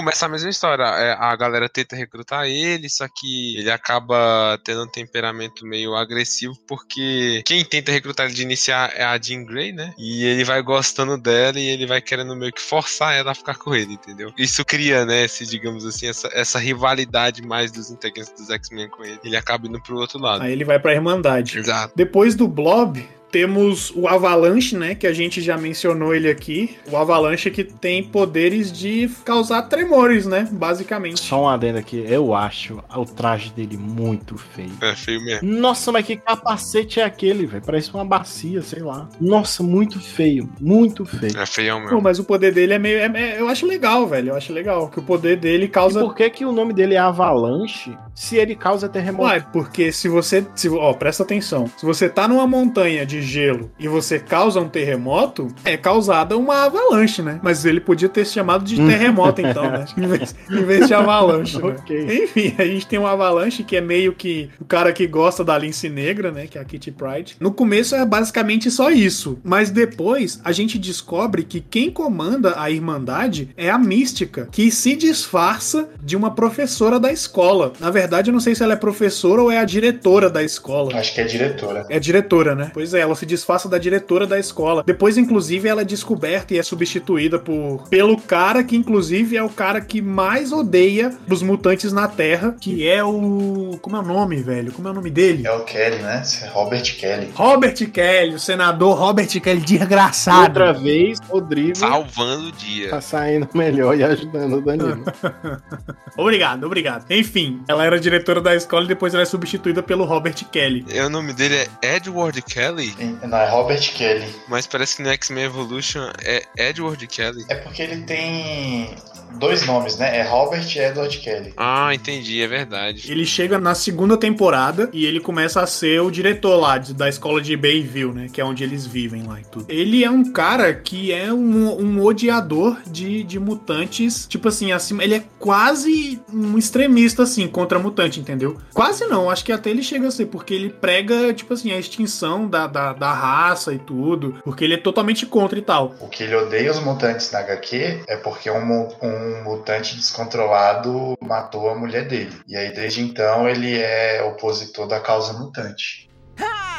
Começa a mesma história. é, a galera tenta recrutar ele, só que ele acaba tendo um temperamento meio agressivo, porque quem tenta recrutar ele de iniciar é a Jean Grey, né? E ele vai gostando dela e ele vai querendo meio que forçar ela a ficar com ele, entendeu? Isso cria, né, esse, digamos assim, essa, essa rivalidade mais dos integrantes dos X-Men com ele. Ele acaba indo pro outro lado. Aí ele vai pra Irmandade. Exato. Depois do Blob, temos o Avalanche, né? Que a gente já mencionou ele aqui. O Avalanche que tem poderes de causar tremores, né? Basicamente. Só um adendo aqui. Eu acho o traje dele muito feio. É feio mesmo. Nossa, mas que capacete é aquele, velho? Parece uma bacia, sei lá. Nossa, muito feio. Muito feio. É feião Pô, mesmo. mas o poder dele é meio. é- é- eu acho legal, velho. Eu acho legal. Que o poder dele E causa. por que, que o nome dele é Avalanche se ele causa terremoto? Ué, porque se você. Se, ó, presta atenção. Se você tá numa montanha de de gelo e você causa um terremoto, é causada uma avalanche, né? Mas ele podia ter se chamado de terremoto, então, né? Em vez, em vez de avalanche. né? Ok. Enfim, a gente tem um avalanche que é meio que o cara que gosta da lince negra, né? Que é a Kitty Pride. No começo é basicamente só isso. Mas depois a gente descobre que quem comanda a Irmandade é a Mística, que se disfarça de uma professora da escola. Na verdade, eu não sei se ela é professora ou é a diretora da escola. Acho que é diretora. É diretora, né? Pois é, ela se disfarça da diretora da escola. Depois, inclusive, ela é descoberta e é substituída por pelo cara que, inclusive, é o cara que mais odeia dos mutantes na Terra, que é o. Como é o nome, velho? Como é o nome dele? É o Kelly, né? Robert Kelly. Robert Kelly, o senador Robert Kelly, desgraçado. Outra vez, Rodrigo Salvando o dia. tá saindo melhor e ajudando o Danilo. Obrigado, obrigado. Enfim, ela era diretora da escola e depois ela é substituída pelo Robert Kelly. E o nome dele é Edward Kelly, Não, é Robert Kelly. mas parece que no X-Men Evolution é Edward Kelly. É porque ele tem dois nomes, né? É Robert e Edward Kelly. Ah, entendi, é verdade. Ele chega na segunda temporada e ele começa a ser o diretor lá de- da escola de Bayville, né? Que é onde eles vivem lá e tudo. Ele é um cara que é um, um odiador de, de mutantes. Tipo assim, acima. Ele é quase um extremista, assim, contra mutante, entendeu? Quase não, acho que até ele chega a ser, porque ele prega, tipo assim, a extinção da, da, da raça e tudo. Porque ele é totalmente contra e tal. O que ele odeia os mutantes na HQ é porque um, mu- um mutante descontrolado matou a mulher dele. E aí, desde então, ele é opositor da causa mutante.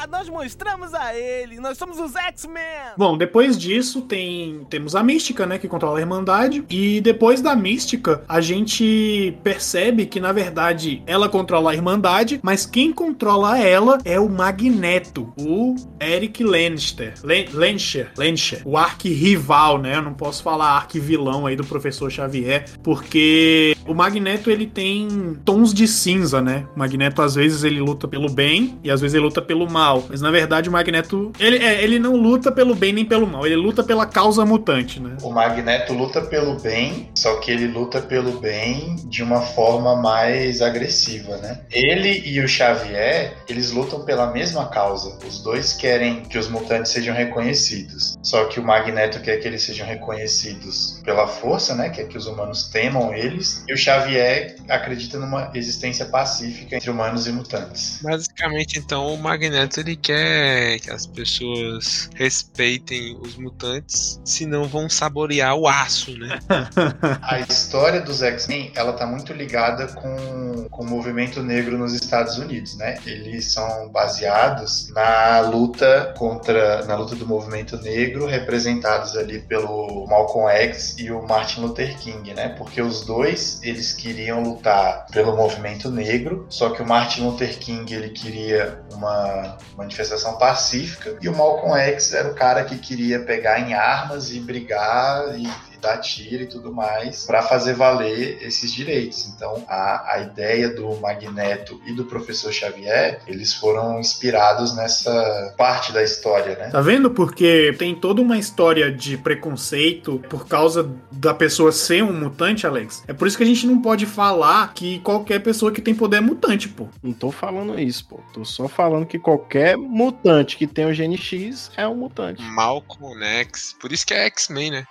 Nós mostramos a ele. Nós somos os X-Men. Bom, depois disso tem temos a Mística, né, que controla a Irmandade, e depois da Mística, a gente percebe que na verdade ela controla a Irmandade, mas quem controla ela é o Magneto, o Eric Lannister, Lancher, Lancher, o arqui-rival, né? Eu não posso falar arqui-vilão aí do professor Xavier, porque o Magneto ele tem tons de cinza, né? O Magneto às vezes ele luta pelo bem e às vezes ele luta pelo mal, mas na verdade o Magneto ele, é, ele não luta pelo bem nem pelo mal, ele luta pela causa mutante, né? O Magneto luta pelo bem, só que ele luta pelo bem de uma forma mais agressiva, né? Ele e o Xavier, eles lutam pela mesma causa. Os dois querem que os mutantes sejam reconhecidos. Só que o Magneto quer que eles sejam reconhecidos pela força, né? Quer que os humanos temam eles. E o Xavier acredita numa existência pacífica entre humanos e mutantes. Basicamente, então, o Magneto ele quer que as pessoas respeitem os mutantes, senão vão saborear o aço, né? A história dos X-Men, ela tá muito ligada com, com o movimento negro nos Estados Unidos, né? Eles são baseados na luta contra, na luta do movimento negro, representados ali pelo Malcolm X e o Martin Luther King, né? Porque os dois, eles queriam lutar pelo movimento negro, só que o Martin Luther King, ele queria uma manifestação pacífica e o Malcolm X era o cara que queria pegar em armas e brigar e dar tiro e tudo mais para fazer valer esses direitos. Então, a, a ideia do Magneto e do professor Xavier, eles foram inspirados nessa parte da história, né? Tá vendo? Porque tem toda uma história de preconceito por causa da pessoa ser um mutante, Alex. É por isso que a gente não pode falar que qualquer pessoa que tem poder é mutante, pô. Não tô falando isso, pô. Tô só falando que qualquer mutante que tem o gene X é um mutante. Malcolm X. Por isso que é X-Men, né?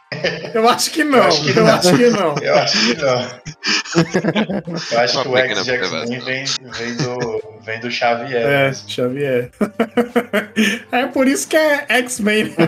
Eu acho que não. Eu acho que, não. Eu acho que não. Eu acho que o X X-Men vem, vem, do, vem do Xavier. É, mesmo. Xavier. é por isso que é X-Men.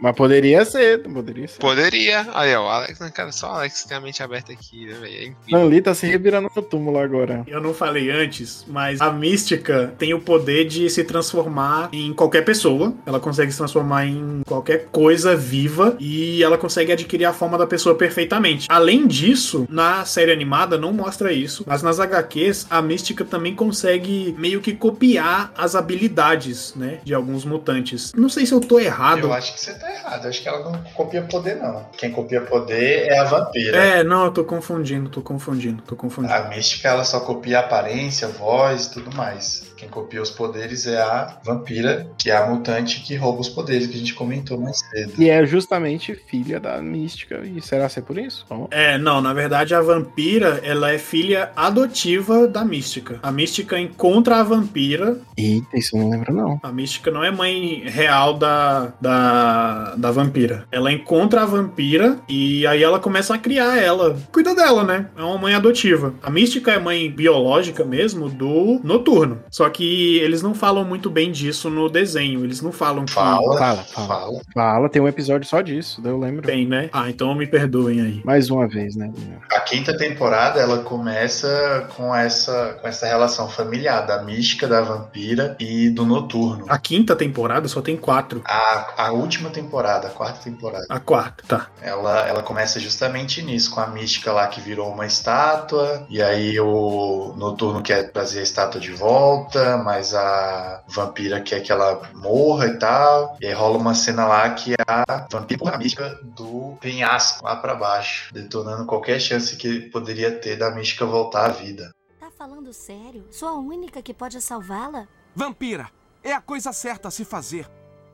Mas poderia ser, poderia ser. Poderia. Aí, ó, o Alex, né, cara, só o Alex tem a mente aberta aqui, né, velho? É tá se revirando no túmulo agora. Eu não falei antes, mas a mística tem o poder de se transformar em qualquer pessoa. Ela consegue se transformar em qualquer coisa viva e ela consegue adquirir a forma da pessoa perfeitamente. Além disso, na série animada não mostra isso, mas nas HQs a mística também consegue meio que copiar as habilidades, né, de alguns mutantes. Não sei se eu tô errado. Eu acho que você tá errado. Eu acho que ela não copia poder, não. Quem copia poder é a vampira. É, não, eu tô confundindo, tô confundindo, tô confundindo. A mística ela só copia aparência, voz e tudo mais. Quem copia os poderes é a vampira, que é a mutante que rouba os poderes que a gente comentou mais cedo. E é justamente filha da mística. E será ser por isso? Vamos. É, não, na verdade a vampira, ela é filha adotiva da mística. A mística encontra a vampira. Eita, isso eu não lembro não. A mística não é mãe real da, da, da vampira. Ela encontra a vampira e aí ela começa a criar ela. Cuida dela, né? É uma mãe adotiva. A mística é mãe biológica mesmo do noturno. Só que eles não falam muito bem disso no desenho. Eles não falam que. Fala, Fala, fala. fala. Fala, tem um episódio só disso, daí eu lembro. Bem, né? Ah, então me perdoem aí. Mais uma vez, né? A quinta temporada ela começa com essa, com essa relação familiar da mística, da vampira e do noturno. A quinta temporada só tem quatro. A, a última temporada, a quarta temporada. A quarta, tá. Ela, ela começa justamente nisso, com a mística lá que virou uma estátua, e aí o noturno quer trazer a estátua de volta, mas a vampira quer que ela morra e tal. E aí rola uma cena lá que a vampira empurra a mística do penhasco lá pra baixo, detonando qualquer chance que poderia ter da mística voltar à vida. Tá falando sério? Sou a única que pode salvá-la? Vampira, é a coisa certa a se fazer.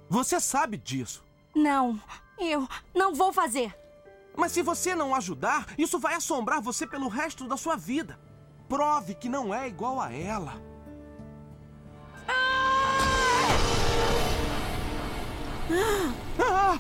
Você sabe disso. Não, eu não vou fazer. Mas se você não ajudar, isso vai assombrar você pelo resto da sua vida. Prove que não é igual a ela. Ah!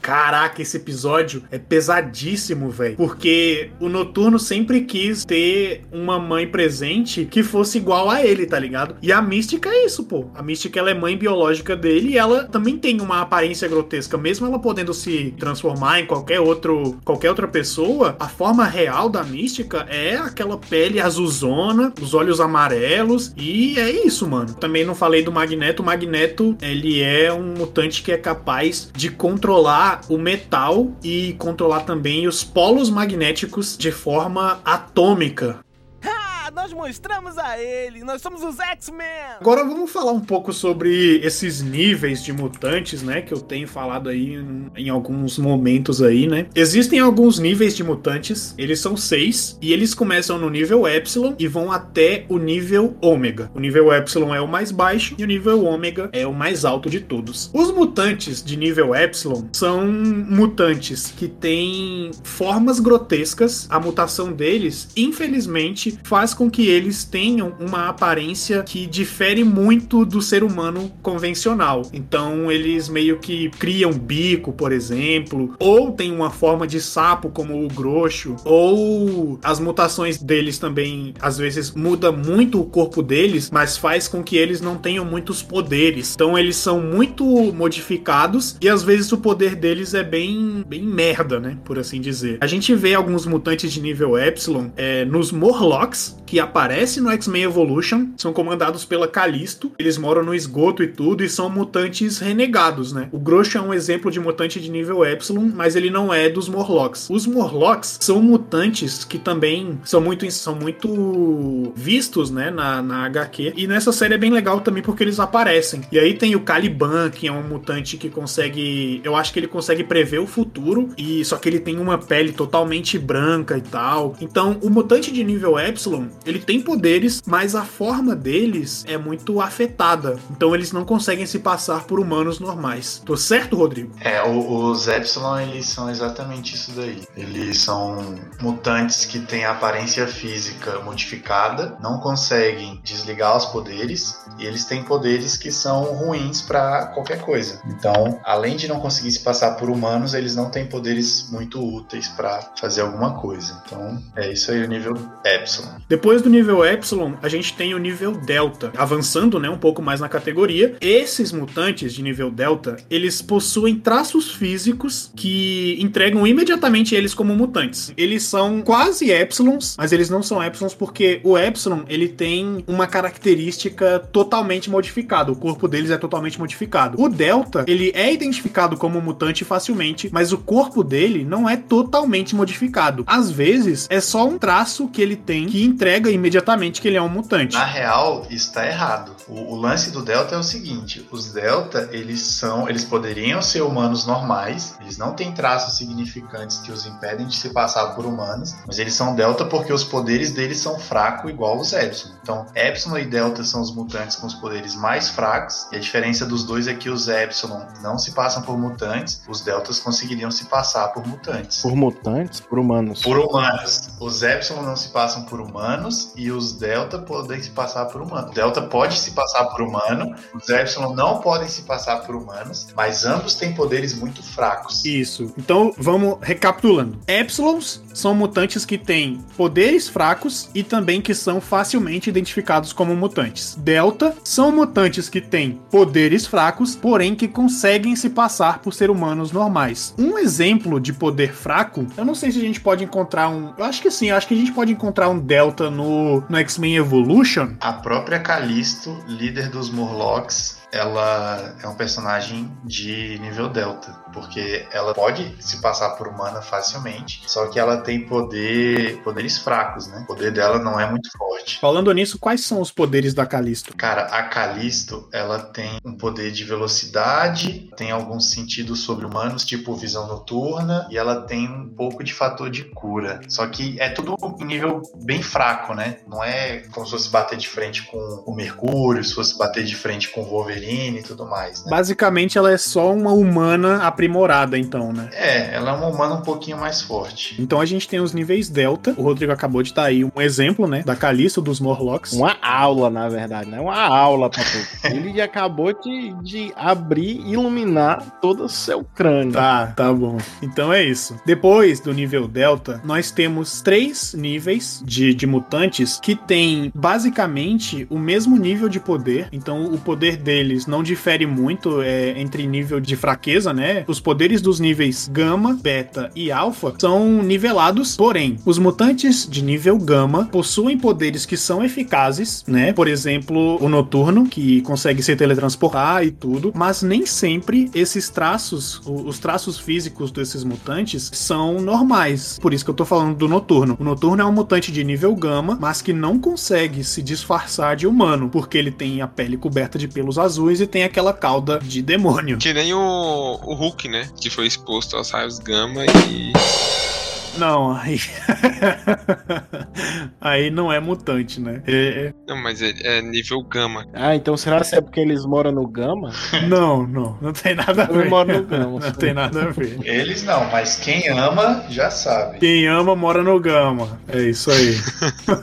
Caraca, esse episódio é pesadíssimo, velho. Porque o Noturno sempre quis ter uma mãe presente que fosse igual a ele, tá ligado? E a Mística é isso, pô. A Mística ela é mãe biológica dele e ela também tem uma aparência grotesca, mesmo ela podendo se transformar em qualquer outro, qualquer outra pessoa. A forma real da Mística é aquela pele azulzona, os olhos amarelos e é isso, mano. Também não falei do Magneto. O Magneto, ele é um mutante que é capaz de controlar o metal e controlar também os polos magnéticos de forma atômica. Nós mostramos a ele. Nós somos os X-Men. Agora vamos falar um pouco sobre esses níveis de mutantes, né? Que eu tenho falado aí em, em alguns momentos aí, né? Existem alguns níveis de mutantes, eles são seis, e eles começam no nível Epsilon e vão até o nível Ômega. O nível Epsilon é o mais baixo e o nível Ômega é o mais alto de todos. Os mutantes de nível Epsilon são mutantes que têm formas grotescas. A mutação deles, infelizmente, faz com que eles tenham uma aparência que difere muito do ser humano convencional. Então, eles meio que criam bico, por exemplo, ou tem uma forma de sapo, como o groxo, ou as mutações deles também às vezes muda muito o corpo deles, mas faz com que eles não tenham muitos poderes. Então, eles são muito modificados e às vezes o poder deles é bem, bem merda, né? Por assim dizer. A gente vê alguns mutantes de nível Epsilon é, nos Morlocks, que aparecem no X-Men Evolution, são comandados pela Calisto. Eles moram no esgoto e tudo, e são mutantes renegados, né? O Grosso é um exemplo de mutante de nível Epsilon, mas ele não é dos Morlocks. Os Morlocks são mutantes que também são muito, são muito vistos, né, na, na HQ. E nessa série é bem legal também porque eles aparecem. E aí tem o Caliban, que é um mutante que consegue. Eu acho que ele consegue prever o futuro, e só que ele tem uma pele totalmente branca e tal. Então, o mutante de nível Epsilon, ele tem poderes, mas a forma deles é muito afetada. Então eles não conseguem se passar por humanos normais. Tô certo, Rodrigo? É, os Epsilon, eles são exatamente isso daí. Eles são mutantes que têm a aparência física modificada, não conseguem desligar os poderes, e eles têm poderes que são ruins pra qualquer coisa. Então, além de não conseguir se passar por humanos, eles não têm poderes muito úteis pra fazer alguma coisa. Então, é isso aí o nível Epsilon. Depois do nível Epsilon, a gente tem o nível Delta. Avançando, né, um pouco mais na categoria, esses mutantes de nível Delta, eles possuem traços físicos que entregam imediatamente eles como mutantes. Eles são quase Epsilons, mas eles não são Epsilons porque o Epsilon, ele tem uma característica totalmente modificada. O corpo deles é totalmente modificado. O Delta, ele é identificado como mutante facilmente, mas o corpo dele não é totalmente modificado. Às vezes, é só um traço que ele tem que entrega nega imediatamente que ele é um mutante. Na real, isso tá errado. O, o lance do Delta é o seguinte: os Delta, eles são. Eles poderiam ser humanos normais, eles não têm traços significantes que os impedem de se passar por humanos, mas eles são Delta porque os poderes deles são fracos, igual os Epsilon. Então, Epsilon e Delta são os mutantes com os poderes mais fracos, e a diferença dos dois é que os Epsilon não se passam por mutantes, os Deltas conseguiriam se passar por mutantes. Por mutantes? Por humanos? Por humanos. Os Epsilon não se passam por humanos e os Delta podem se passar por humanos. O Delta pode se passar por humano, os Epsilon não podem se passar por humanos, mas ambos têm poderes muito fracos. Isso. Então vamos recapitulando. Epsilons são mutantes que têm poderes fracos e também que são facilmente identificados como mutantes. Delta são mutantes que têm poderes fracos, porém que conseguem se passar por ser humanos normais. Um exemplo de poder fraco, eu não sei se a gente pode encontrar um. Eu acho que sim, acho que a gente pode encontrar um Delta no, no X-Men Evolution. A própria Calisto, líder dos Morlocks, ela é um personagem de nível delta, porque ela pode se passar por humana facilmente, só que ela tem poder, poderes fracos, né? O poder dela não é muito forte. Falando nisso, quais são os poderes da Calisto? Cara, a Calisto, ela tem um poder de velocidade, tem alguns sentidos sobre-humanos, tipo visão noturna, e ela tem um pouco de fator de cura. Só que é tudo em nível bem fraco, né? Não é como se fosse bater de frente com o Mercúrio, se fosse bater de frente com o Wolverine e tudo mais. Né? Basicamente, ela é só uma humana aprimorada, então, né? É, ela é uma humana um pouquinho mais forte. Então a gente tem os níveis Delta. O Rodrigo acabou de dar aí um exemplo, né? Da Calisto, dos Morlocks. Uma aula, na verdade, né? Uma aula pra. Ele acabou de, de abrir e iluminar todo o seu crânio. Tá, tá bom. Então é isso. Depois do nível Delta, nós temos três níveis de, de mutantes que têm basicamente o mesmo nível de poder. Então o poder deles não difere muito é, entre nível de fraqueza, né? Os poderes dos níveis gama, beta e alfa são nivelados, porém, os mutantes de nível gama possuem poderes que são eficazes, né? Por exemplo, o noturno, que consegue se teletransportar e tudo, mas nem sempre esses traços, os traços físicos desses mutantes são normais. Por isso que eu tô falando do noturno. O noturno é um mutante de nível gama, mas que não consegue se disfarçar de humano, porque ele tem a pele coberta de pelos azuis e tem aquela cauda de demônio. Que nem o, o Hulk, né? Que foi exposto aos raios gama e. Não, aí. aí não é mutante, né? É, Não, mas é, é nível gama. Ah, então será que é porque eles moram no Gama? Não, não, não tem nada a ver. Eu moro no Gama. Não tem nada a ver. Eles não, mas quem ama já sabe. Quem ama mora no Gama. É isso aí.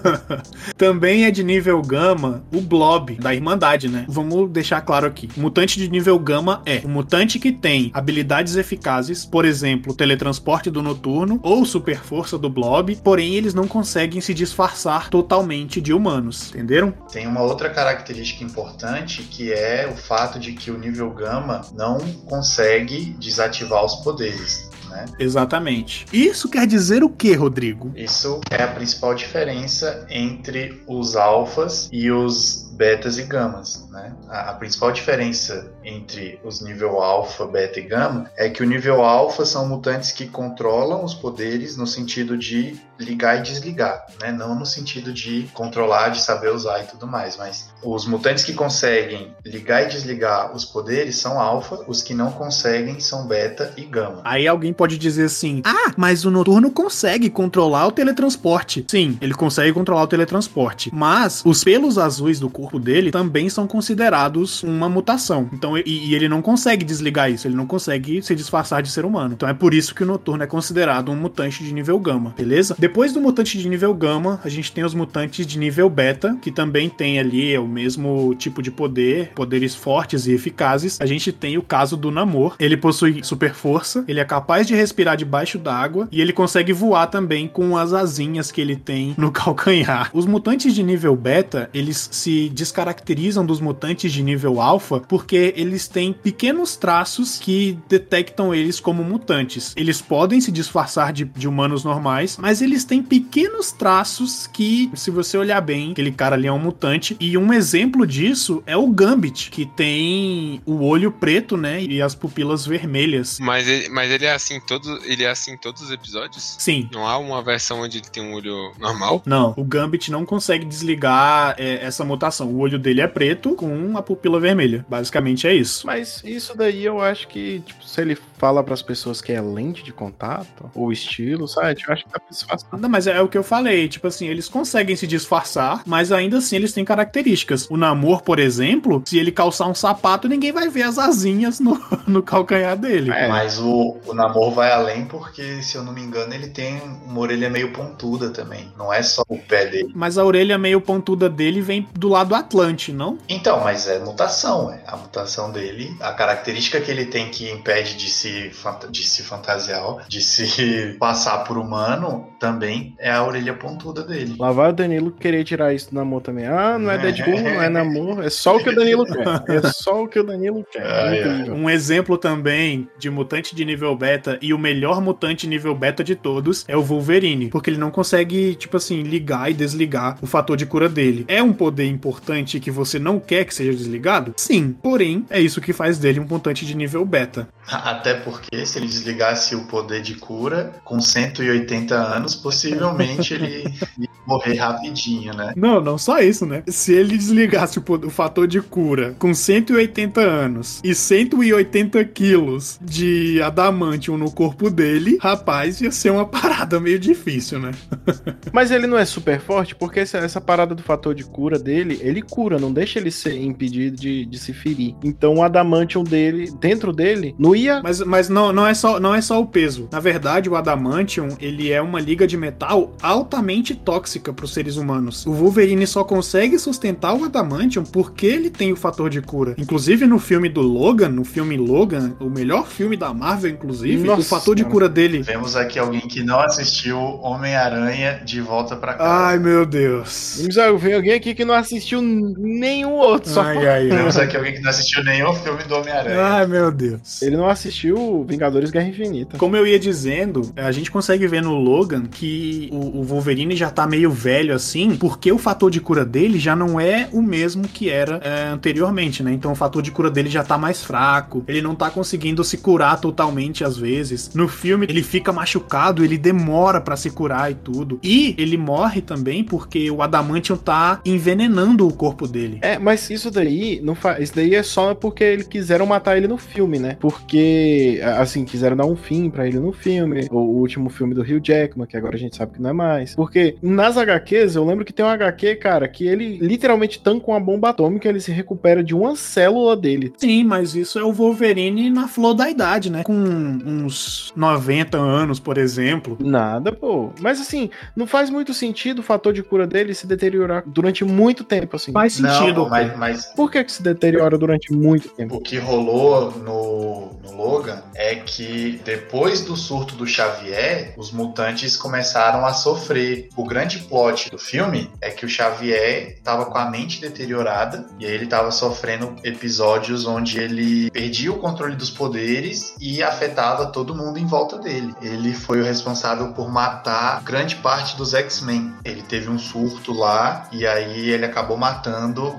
Também é de nível Gama o Blob, da Irmandade, né? Vamos deixar claro aqui. O mutante de nível Gama é um mutante que tem habilidades eficazes, por exemplo, teletransporte do noturno ou super força do Blob, porém eles não conseguem se disfarçar totalmente de humanos, entenderam? Tem uma outra característica importante que é o fato de que o nível gama não consegue desativar os poderes. Né? Exatamente. Isso quer dizer o que, Rodrigo? Isso é a principal diferença entre os alfas e os betas e gamas, né? A, a, principal diferença entre os nível alfa, beta e gama é que o nível alfa são mutantes que controlam os poderes no sentido de ligar e desligar, né? Não no sentido de controlar, de saber usar e tudo mais, mas os mutantes que conseguem ligar e desligar os poderes são alfa, os que não conseguem são beta e gama. Aí alguém pode dizer assim: "Ah, mas o noturno consegue controlar o teletransporte". Sim, ele consegue controlar o teletransporte, mas os pelos azuis do corpo dele também são considerados uma mutação. Então, e, e, ele não consegue desligar isso, ele não consegue se disfarçar de ser humano. Então é por isso que o Noturno é considerado um mutante de nível gama, beleza? Depois do mutante de nível gama, a gente tem os mutantes de nível beta, que também tem ali o mesmo tipo de poder, poderes fortes e eficazes. A gente tem o caso do Namor. Ele possui super força, ele é capaz de respirar debaixo d'água e ele consegue voar também com as asinhas que ele tem no calcanhar. Os mutantes de nível beta, eles se descaracterizam dos mutantes de nível alfa porque eles têm pequenos traços que detectam eles como mutantes. Eles podem se disfarçar de, de humanos normais, mas eles têm pequenos traços que, se você olhar bem, aquele cara ali é um mutante. E um exemplo disso é o Gambit, que tem o olho preto, né? E as pupilas vermelhas. Mas ele, mas ele é assim todo, ele é assim em todos os episódios? Sim. Não há uma versão onde ele tem um olho normal? Não, o Gambit não consegue desligar é, essa mutação. O olho dele é preto com a pupila vermelha. Basicamente é isso. Mas isso daí eu acho que, tipo, se ele fala pras pessoas que é lente de contato, ou estilo, sabe? Eu acho que tá disfarçado. Não, mas é o que eu falei, tipo assim, eles conseguem se disfarçar, mas ainda assim eles têm características. O Namor, por exemplo, se ele calçar um sapato, ninguém vai ver as asinhas no, no calcanhar dele. É, mas o, o Namor vai além porque, se eu não me engano, ele tem uma orelha meio pontuda também. Não é só o pé dele. Mas a orelha meio pontuda dele vem do lado Atlante, não? Então, mas é mutação, é. A mutação dele, a característica que ele tem que impede de se, de se fantasiar, de se passar por humano, também é a orelha pontuda dele. Lá vai o Danilo querer tirar isso do namoro também. Ah, não é Deadpool, não é namoro. É só o que o Danilo quer. É só o que o Danilo quer. Ai, ai. Incrível. Um exemplo também de mutante de nível beta e o melhor mutante nível beta de todos é o Wolverine, porque ele não consegue, tipo assim, ligar e desligar o fator de cura dele. É um poder importante que você não quer que seja desligado? Sim, porém, é isso que faz dele um mutante de nível beta. Até porque se ele desligasse o poder de cura, com 180 anos, possivelmente ele ia morrer rapidinho, né? Não, não só isso, né? Se ele desligasse o, o fator de cura com 180 anos e 180 quilos de adamantium no corpo dele, rapaz, ia ser uma parada meio difícil, né? Mas ele não é super forte, porque essa, essa parada do fator de cura dele, ele cura, não deixa ele ser impedido de, de se ferir. Então o adamantium dele, dentro dele, não ia. Mas, mas não, não, é só, não é só o peso. Na verdade, o adamantium, ele é uma liga de metal altamente tóxica para os seres humanos. O Wolverine só consegue sustentar o adamantium porque ele tem o fator de cura. Inclusive no filme do Logan, no filme Logan, o melhor filme da Marvel, inclusive, Nossa o fator de cura dele... Vemos aqui alguém que não assistiu Homem-Aranha de volta pra casa. Ai, meu Deus. Vem alguém aqui que não assistiu nenhum outro. Só Ai, ai, ai. Vemos aqui alguém que não assistiu nenhum filme do Homem-Aranha. Ai, meu Deus. Ele não assistiu Vingadores Guerra Infinita. Como eu ia dizendo, a gente consegue ver no Logan que o, o Wolverine já tá meio velho assim, porque o fator de cura dele já não é o mesmo que era é, anteriormente, né? Então o fator de cura dele já tá mais fraco, ele não tá conseguindo se curar totalmente às vezes. No filme ele fica machucado, ele demora pra se curar e tudo. E ele morre também porque o Adamantium tá envenenando o corpo dele. É, mas isso daí não fa... isso daí é só porque eles quiseram matar ele no filme, né? Porque assim, quiseram dar um fim pra ele no filme, o último filme do Hugh Jackman, que agora a gente sabe que não é mais. Porque nas HQs, eu lembro que tem um HQ, cara, que ele literalmente tanca uma bomba atômica, ele se recupera de uma célula dele. Sim, mas isso é o Wolverine na flor da idade, né? Com uns 90 anos, por exemplo. Nada, pô. Mas assim, não faz muito sentido o fator de cura dele se deteriorar durante muito tempo, assim. Faz sentido. Não, mas, mas Por que que se deteriora durante muito tempo? o que rolou no, no Logan é que depois do surto do Xavier, os mutantes começaram a sofrer. O grande plot do filme é que o Xavier estava com a mente deteriorada e aí ele estava sofrendo episódios onde ele perdia o controle dos poderes e afetava todo mundo em volta dele. Ele foi o responsável por matar grande parte dos X-Men. Ele teve um surto lá e aí ele acabou matando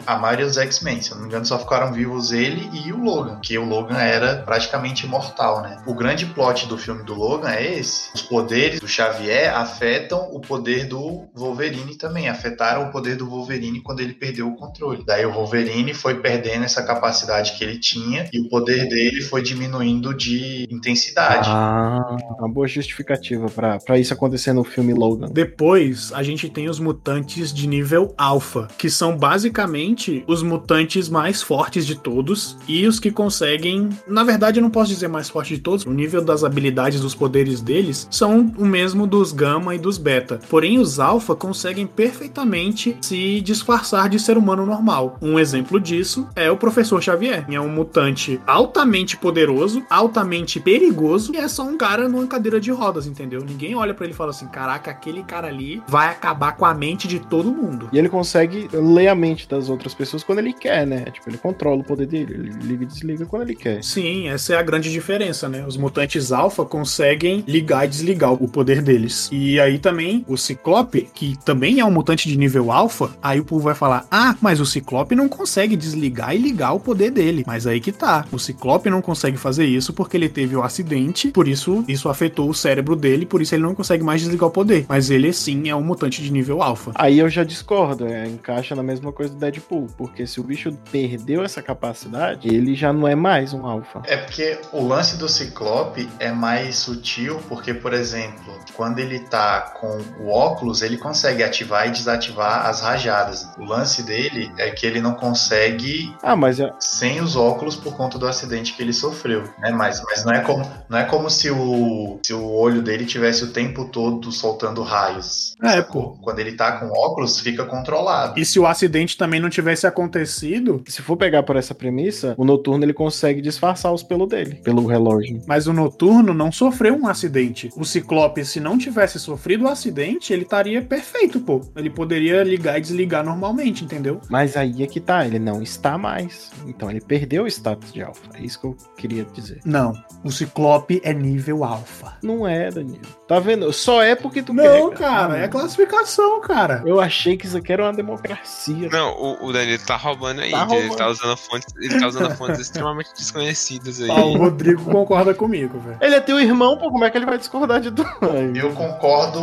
a maioria dos X-Men. Se eu não me engano, só ficaram vivos ele e o Logan, que o Logan era praticamente imortal, né? O grande plot do filme do Logan é esse. Os poderes do Xavier afetam o poder do Wolverine também, afetaram o poder do Wolverine quando ele perdeu o controle. Daí o Wolverine foi perdendo essa capacidade que ele tinha e o poder dele foi diminuindo de intensidade. Ah, uma boa justificativa pra, pra isso acontecer no filme Logan. Depois, a gente tem os mutantes de nível alfa, que são basicamente os mutantes mais fortes de todos e os que conseguem, na verdade, eu não posso dizer mais forte de todos, o nível das habilidades dos poderes deles são o mesmo dos gama e dos beta. Porém, os alfa conseguem perfeitamente se disfarçar de ser humano normal. Um exemplo disso é o professor Xavier, é um mutante altamente poderoso, altamente perigoso e é só um cara numa cadeira de rodas, entendeu? Ninguém olha pra ele e fala assim: "Caraca, aquele cara ali vai acabar com a mente de todo mundo. E ele consegue ler a mente das outras pessoas quando ele quer, né? Tipo, ele controla o poder dele. Ele liga e desliga quando ele quer. Sim, essa é a grande diferença, né? Os mutantes alfa conseguem ligar e desligar o poder deles. E aí também o Ciclope, que também é um mutante de nível alfa, aí o povo vai falar: "Ah, mas o Ciclope não consegue desligar e ligar o poder dele". Mas aí que tá. O Ciclope não consegue fazer isso porque ele teve o acidente, por isso isso afetou o cérebro dele, por isso ele não consegue mais desligar o poder. Mas ele sim é um mutante de nível alfa. Aí eu já discordo, é, encaixa na mesma coisa do Deadpool, porque se o bicho perdeu essa capacidade, ele já não é mais um alfa. É porque o lance do Ciclope é mais sutil, porque, por exemplo, quando ele tá com o óculos, ele consegue ativar e desativar as rajadas. O lance dele é que ele não consegue Ah, mas é, sem os óculos por conta do acidente que ele sofreu, né? Mas, mas não é como não é como se o, se o olho dele tivesse o tempo todo soltando raios. É, sacou? Quando ele tá com óculos, fica controlado. E se o acidente também não tivesse acontecido, se for pegar por essa premissa, o noturno ele consegue disfarçar os pelos dele, pelo relógio. mas o noturno não sofreu um acidente. O Ciclope, se não tivesse sofrido o acidente, ele estaria perfeito, pô. Ele poderia ligar e desligar normalmente, entendeu? Mas aí é que tá, ele não está mais. Então ele perdeu o status de alfa. É isso que eu queria dizer. Não, o Ciclope é nível alfa. Não é, Danilo. Tá vendo? Só é porque tu Não, quer. cara, é classificação, cara. Eu achei que isso aqui era uma democracia. Não, o, o Danilo tá roubando aí. Tá Ele roubando. tá usando fontes, ele tá usando fontes extremamente desconhecidas aí. Ah, o Rodrigo concorda comigo, velho. Ele é teu irmão, pô, como é que ele vai discordar de tu? Eu concordo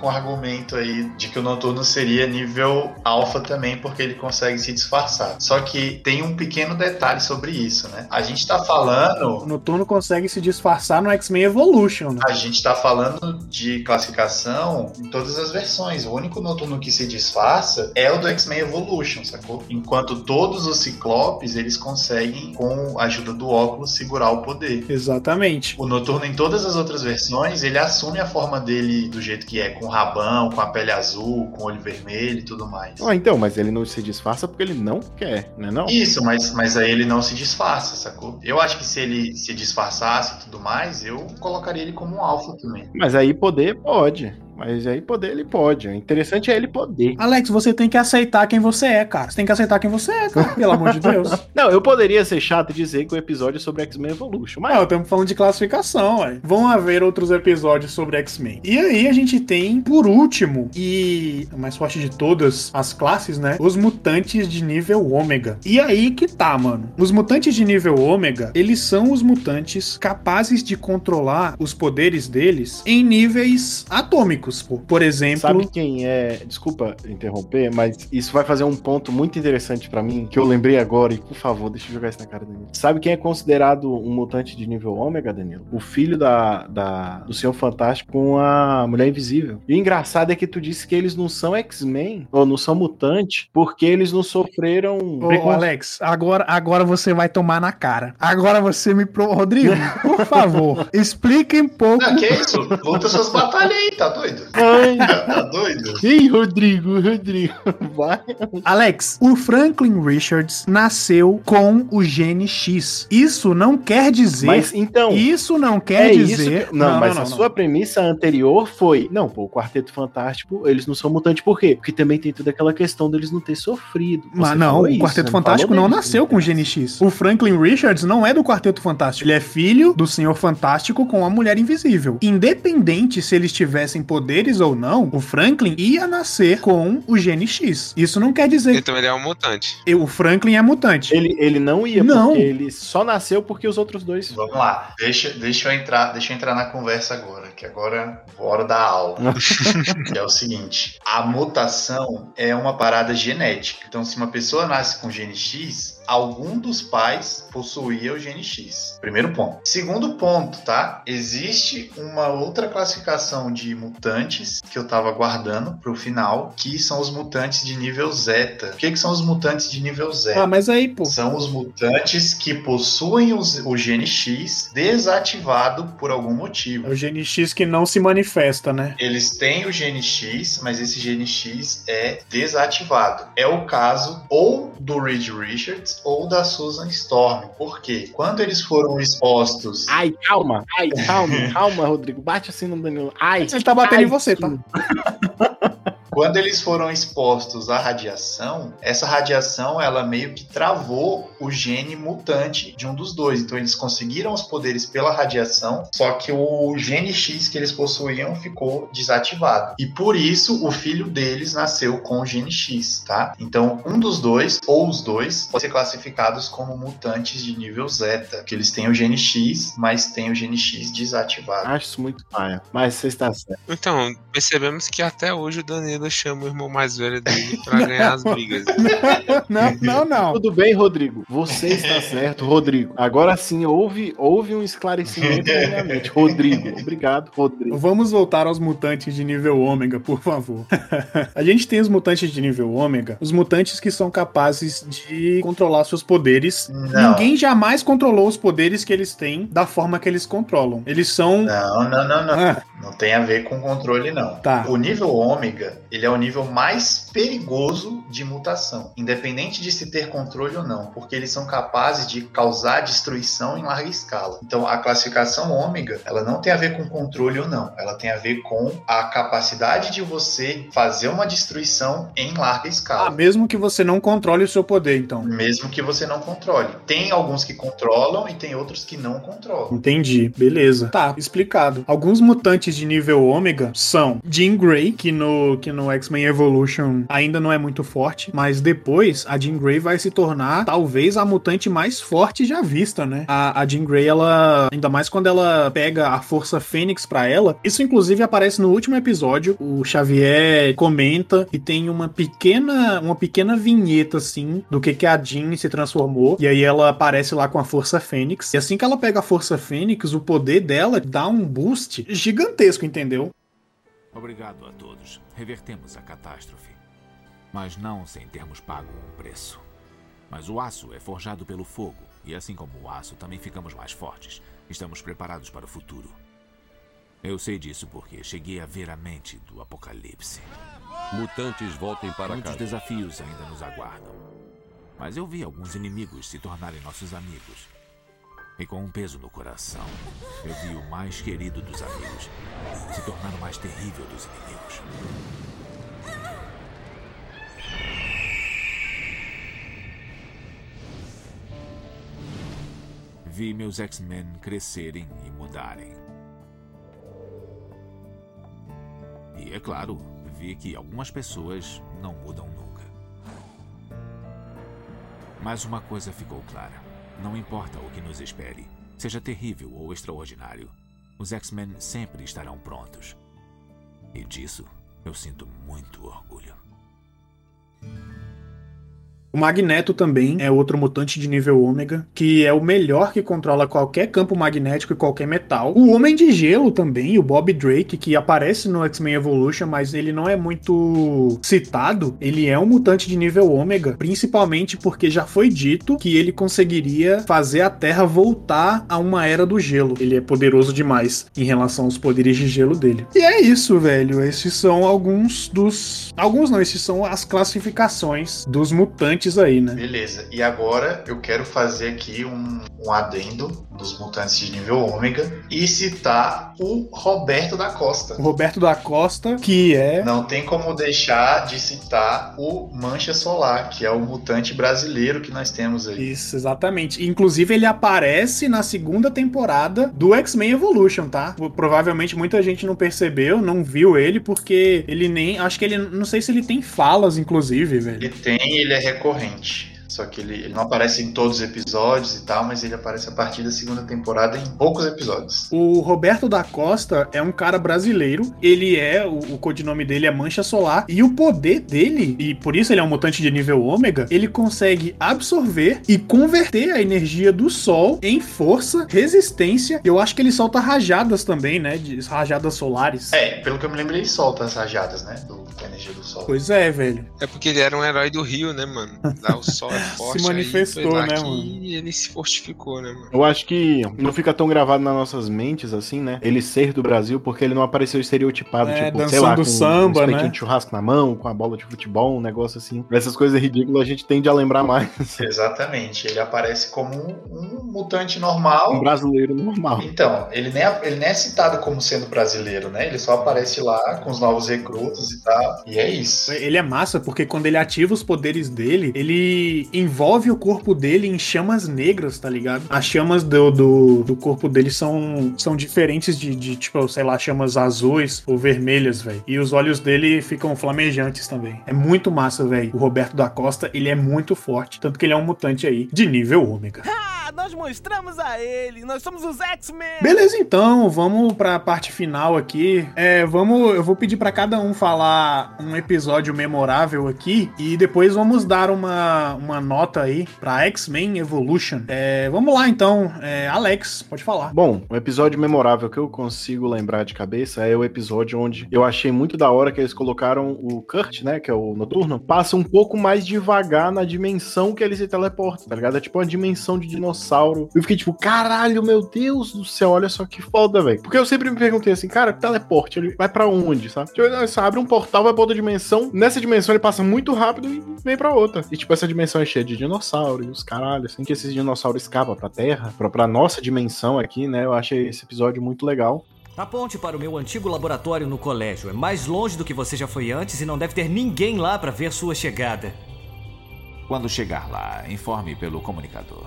com o argumento aí de que o noturno seria nível alfa também, porque ele consegue se disfarçar. Só que tem um pequeno detalhe sobre isso, né? A gente tá falando O Noturno consegue se disfarçar no X-Men Evolution, né? A gente tá falando de classificação em todas as versões. O único noturno que se disfarça é o do X-Men Evolution, sacou? Enquanto todos os ciclopes, eles conseguem, com a ajuda do óculos, segurar o poder. Exatamente. O noturno, em todas as outras versões, ele assume a forma dele do jeito que é, com rabão, com a pele azul, com olho vermelho e tudo mais. Ah, então, mas ele não se disfarça porque ele não quer, né não? Isso, mas, mas aí ele não se disfarça, sacou? Eu acho que se ele se disfarçasse e tudo mais, eu colocaria ele como um alfa também. Mas aí poder pode. Mas aí poder ele pode. O interessante é ele poder. Alex, você tem que aceitar quem você é, cara. Você tem que aceitar quem você é, cara. Pelo amor de Deus. Não, eu poderia ser chato e dizer que o episódio é sobre X-Men Evolution, mas Não, estamos falando de classificação, ué. Vão haver outros episódios sobre X-Men. E aí a gente tem, por último, e a mais forte de todas as classes, né? Os mutantes de nível ômega. E aí que tá, mano. Os mutantes de nível ômega, eles são os mutantes capazes de controlar os poderes deles em níveis atômicos, Por exemplo. Sabe quem é? Desculpa interromper, mas isso vai fazer um ponto muito interessante pra mim, que eu lembrei agora, e por favor, deixa eu jogar isso na cara Danilo. Sabe quem é considerado um mutante de nível ômega, Danilo? O filho da, da- do Senhor Fantástico com a Mulher Invisível. E o engraçado é que tu disse que eles não são X-Men, ou não são mutantes, porque eles não sofreram. Ô, Alex, agora, agora você vai tomar na cara. Agora você me. Pro... Rodrigo, por favor, explique um pouco. Ah, que isso? Luta suas batalhas aí, tá doido? Ai, Tá doido? Ei, Rodrigo, Rodrigo, vai. Alex, o Franklin Richards nasceu com o gene X. Isso não quer dizer. Mas então. Isso não quer é isso dizer. que- Não, mas a sua premissa anterior foi. Não, pô, o Quarteto Fantástico, eles não são mutantes por quê? Porque também tem toda aquela questão deles não ter sofrido. Mas Você não, falou o isso, Quarteto não Fantástico não nasceu com o Gene X. O Franklin Richards não é do Quarteto Fantástico. Ele é filho do Senhor Fantástico com a Mulher Invisível. Independente se eles tivessem poderes ou não, o Franklin ia nascer com o Gene X. Isso não quer dizer Então ele é um mutante. o Franklin é mutante. Ele, ele não ia, Não. porque ele só nasceu porque os outros dois. Vamos lá, deixa, deixa, eu entrar, deixa eu entrar na conversa agora, que agora é hora da aula. que é o seguinte: a mutação é uma parada genética. Então, se uma pessoa nasce com gene X, algum dos pais possuía o gene X. Primeiro ponto. Segundo ponto, tá? Existe uma outra classificação de mutantes que eu tava guardando pro final, que são os mutantes de nível zeta. O que, que são os mutantes de nível zeta? Ah, mas aí, pô. São os mutantes que possuem os- o gene X desativado por algum motivo. É o Gene X que não se manifesta, né? Eles têm o gene X, mas esse gene X é desativado. É o caso ou do Reed Richards, Ou da Susan Storm. Por quê? Quando eles foram expostos. Ai, calma, ai, calma, calma, Rodrigo. Bate assim no Danilo. Ai, Ele tá batendo ai, em você, tá? Quando eles foram expostos à radiação, essa radiação ela meio que travou o gene mutante de um dos dois. Então eles conseguiram os poderes pela radiação, só que o gene X que eles possuíam ficou desativado. E por isso o filho deles nasceu com o gene X, tá? Então um dos dois ou os dois podem ser classificados como mutantes de nível zeta, que eles têm o gene X, mas têm o gene X desativado. Acho isso muito paia. Mas você está certo. Então, percebemos que até hoje o Danilo chama o irmão mais velho dele pra ganhar as brigas. Não, não, não. Tudo bem, Rodrigo. Você está certo, Rodrigo. Agora sim, houve, houve um esclarecimento na minha mente. Rodrigo, obrigado, Rodrigo. Vamos voltar aos mutantes de nível ômega, por favor. a gente tem os mutantes de nível ômega, os mutantes que são capazes de controlar seus poderes. Não. Ninguém jamais controlou os poderes que eles têm da forma que eles controlam. Eles são. Não, não, não, não. Ah, Não tem a ver com controle, não. Tá. O nível ômega, ele é o nível mais perigoso de mutação, independente de se ter controle ou não, porque eles são capazes de causar destruição em larga escala. Então, a classificação ômega, ela não tem a ver com controle ou não, ela tem a ver com a capacidade de você fazer uma destruição em larga ah, escala. mesmo que você não controle o seu poder, então. Mesmo que você não controle. Tem alguns que controlam e tem outros que não controlam. Entendi, beleza. Tá, explicado. Alguns mutantes de nível ômega são Jean Grey, que no, que no X-Men Evolution ainda não é muito forte, mas depois a Jean Grey vai se tornar talvez a mutante mais forte já vista, né? A, a Jean Grey, ela, ainda mais quando ela pega a força Fênix pra ela, isso inclusive aparece no último episódio, o Xavier comenta e tem uma pequena, uma pequena vinheta assim do que que a Jean se transformou, e aí ela aparece lá com a força Fênix, e assim que ela pega a força Fênix, o poder dela dá um boost gigantesco, entendeu? Obrigado a todos. Revertemos a catástrofe. Mas não sem termos pago um preço. Mas o aço é forjado pelo fogo, e assim como o aço, também ficamos mais fortes. Estamos preparados para o futuro. Eu sei disso porque cheguei a ver a mente do apocalipse. Mutantes voltem para Muitos casa. desafios ainda nos aguardam. Mas eu vi alguns inimigos se tornarem nossos amigos. E com um peso no coração, eu vi o mais querido dos amigos se tornar o mais terrível dos inimigos. Vi meus X-Men crescerem e mudarem. E é claro, vi que algumas pessoas não mudam nunca. Mas uma coisa ficou clara: não importa o que nos espere, seja terrível ou extraordinário, os X-Men sempre estarão prontos. E disso eu sinto muito orgulho. O Magneto também é outro mutante de nível ômega, que é o melhor que controla qualquer campo magnético e qualquer metal. O Homem de Gelo também, o Bob Drake, que aparece no X-Men Evolution, mas ele não é muito citado. Ele é um mutante de nível ômega, principalmente porque já foi dito que ele conseguiria fazer a Terra voltar a uma era do gelo. Ele é poderoso demais em relação aos poderes de gelo dele. E é isso, velho. Esses são alguns dos. Alguns não, esses são as classificações dos mutantes aí, né? Beleza, e agora eu quero fazer aqui um, um adendo dos mutantes de nível ômega e citar o Roberto da Costa. O Roberto da Costa, que é. Não tem como deixar de citar o Mancha Solar, que é o mutante brasileiro que nós temos aí. Isso, exatamente. Inclusive, ele aparece na segunda temporada do X-Men Evolution, tá? Provavelmente muita gente não percebeu, não viu ele, porque ele nem. Acho que ele. Não sei se ele tem falas, inclusive, velho. Ele tem, ele é recorrente corrente. Só que ele, ele não aparece em todos os episódios e tal, mas ele aparece a partir da segunda temporada em poucos episódios. O Roberto da Costa é um cara brasileiro. Ele é, o, o codinome dele é Mancha Solar. E o poder dele, e por isso ele é um mutante de nível ômega, ele consegue absorver e converter a energia do Sol em força, resistência. Eu acho que ele solta rajadas também, né? De rajadas solares. É, pelo que eu me lembro, ele solta as rajadas, né? Do, da energia do Sol. Pois é, velho. É porque ele era um herói do Rio, né, mano? Lá o sol forte manifestou, aí, né, mano? ele se fortificou, né, mano? Eu acho que não fica tão gravado nas nossas mentes, assim, né? Ele ser do Brasil, porque ele não apareceu estereotipado, É, tipo, sei lá, com dançando samba, um né? de churrasco na mão, com a bola de futebol, um negócio assim. Essas coisas ridículas a gente tende a lembrar mais. Exatamente. Ele aparece como um, um mutante normal. Um brasileiro normal. Então, ele nem, é, ele nem é citado como sendo brasileiro, né? Ele só aparece lá com os novos recrutas e tal. E é isso. Ele é massa porque quando ele ativa os poderes dele, ele envolve o corpo dele em chamas negras, tá ligado? As chamas do, do, do corpo dele são, são diferentes de, de, tipo, sei lá, chamas azuis ou vermelhas, velho. E os olhos dele ficam flamejantes também. É muito massa, velho. O Roberto da Costa, ele é muito forte. Tanto que ele é um mutante aí de nível ômega. Ah, nós mostramos a ele. Nós somos os X-Men. Beleza, então, vamos pra parte final aqui. É, vamos, eu vou pedir pra cada um falar um episódio memorável aqui e depois vamos dar uma, uma nota aí pra X-Men Evolution. É, vamos lá então, É, Alex, pode falar. Bom, um episódio memorável que eu consigo lembrar de cabeça é o episódio onde eu achei muito da hora que eles colocaram o Kurt, né, que é o Noturno, passa um pouco mais devagar na dimensão que ele se teleporta, tá ligado? É tipo uma dimensão de dinossauro. Eu fiquei tipo, caralho, meu Deus do céu, olha só que foda, velho. Porque eu sempre me perguntei assim, cara, teleporte, ele vai pra onde, sabe? Tipo, ele só abre um portal, vai pra outra dimensão. Nessa dimensão ele passa muito rápido e vem pra outra. E tipo, essa dimensão é cheia de dinossauros, e os caralhos, assim, que esses dinossauros escapam pra Terra, pra, pra nossa dimensão aqui, né? Eu achei esse episódio muito legal. A ponte para o meu antigo laboratório no colégio é mais longe do que você já foi antes e não deve ter ninguém lá para ver sua chegada. Quando chegar lá, informe pelo comunicador.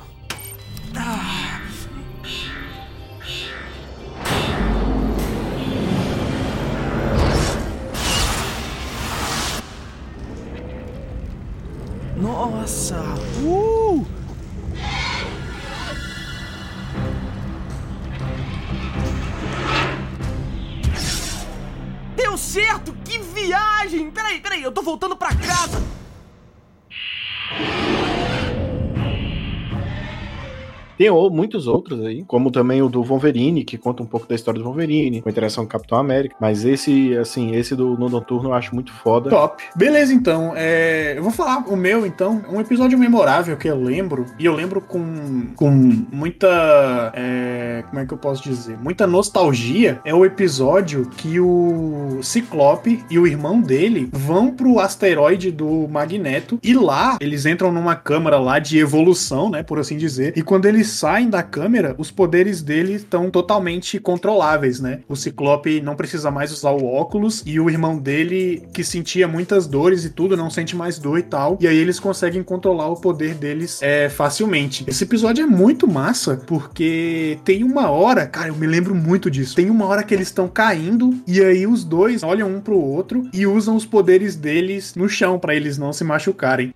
Nossa! Uh! Deu certo! Que viagem! Peraí, peraí, eu tô voltando pra casa! Tem ou- muitos outros aí, como também o do Wolverine, que conta um pouco da história do Wolverine, com a interação com o Capitão América. Mas esse, assim, esse do No Noturno eu acho muito foda. Top. Beleza, então. é, eu vou falar o meu, então. Um episódio memorável que eu lembro, e eu lembro com, com muita. é, como é que eu posso dizer? Muita nostalgia. É o episódio que o Ciclope e o irmão dele vão pro asteroide do Magneto. E lá eles entram numa câmara lá de evolução, né? Por assim dizer. E quando eles saem da câmera, os poderes dele estão totalmente controláveis, né? O Ciclope não precisa mais usar o óculos e o irmão dele, que sentia muitas dores e tudo, não sente mais dor e tal. E aí eles conseguem controlar o poder deles é, facilmente. Esse episódio é muito massa porque tem uma hora, cara, eu me lembro muito disso. Tem uma hora que eles estão caindo e aí os dois olham um pro outro e usam os poderes deles no chão pra eles não se machucarem.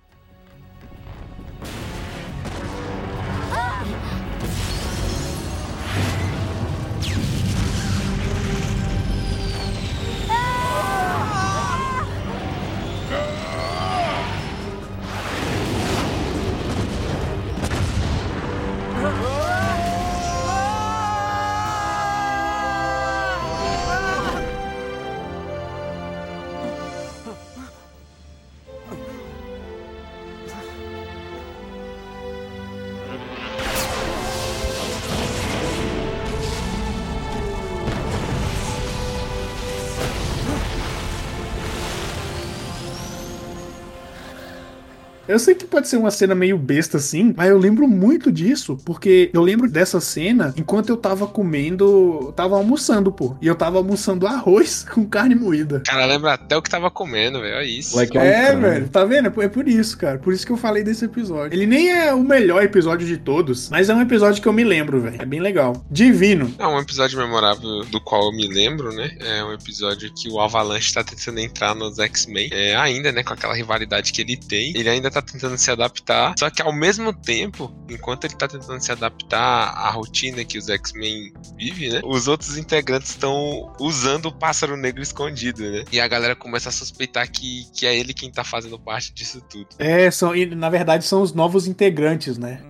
Sei que pode ser uma cena meio besta assim, mas eu lembro muito disso, porque eu lembro dessa cena enquanto eu tava comendo, eu tava almoçando, pô. E eu tava almoçando arroz com carne moída. Cara, lembra até o que tava comendo, velho. Olha isso. É, velho, tá vendo? É por- É por isso, cara. Por isso que eu falei desse episódio. Ele nem é o melhor episódio de todos, mas é um episódio que eu me lembro, velho. É bem legal. Divino. É um episódio memorável do qual eu me lembro, né? É um episódio que o Avalanche tá tentando entrar nos X-Men. É, ainda, né? Com aquela rivalidade que ele tem. Ele ainda tá tentando se adaptar. Só que ao mesmo tempo, enquanto ele tá tentando se adaptar à rotina que os X-Men vivem, né? Os outros integrantes estão usando o pássaro negro escondido, né? E a galera começa a suspeitar que, que é ele quem tá fazendo parte disso tudo. É, são, e, na verdade são os novos integrantes, né?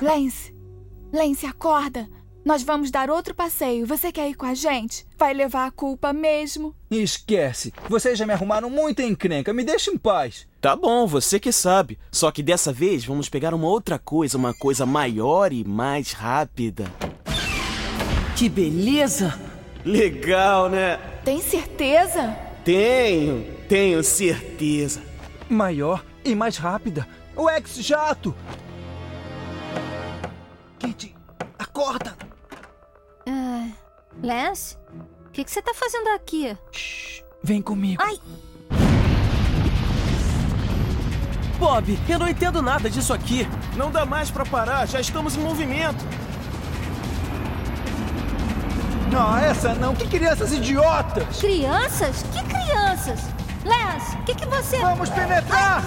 Lance. Lance, acorda. Nós vamos dar outro passeio. Você quer ir com a gente? Vai levar a culpa mesmo? Esquece. Vocês já me arrumaram muita encrenca. Me deixa em paz. Tá bom, você que sabe. Só que dessa vez vamos pegar uma outra coisa, uma coisa maior e mais rápida. Que beleza! Legal, né? Tem certeza? Tenho, tenho certeza. Maior e mais rápida. O X-Jato! Kate, acorda! Ah, Lance? O que, que você tá fazendo aqui? Shhh, vem comigo. Ai! Bob, eu não entendo nada disso aqui. Não dá mais pra parar, já estamos em movimento. Não, essa não. Que crianças idiotas! Crianças? Que crianças? Lance, o que, que você. Vamos penetrar!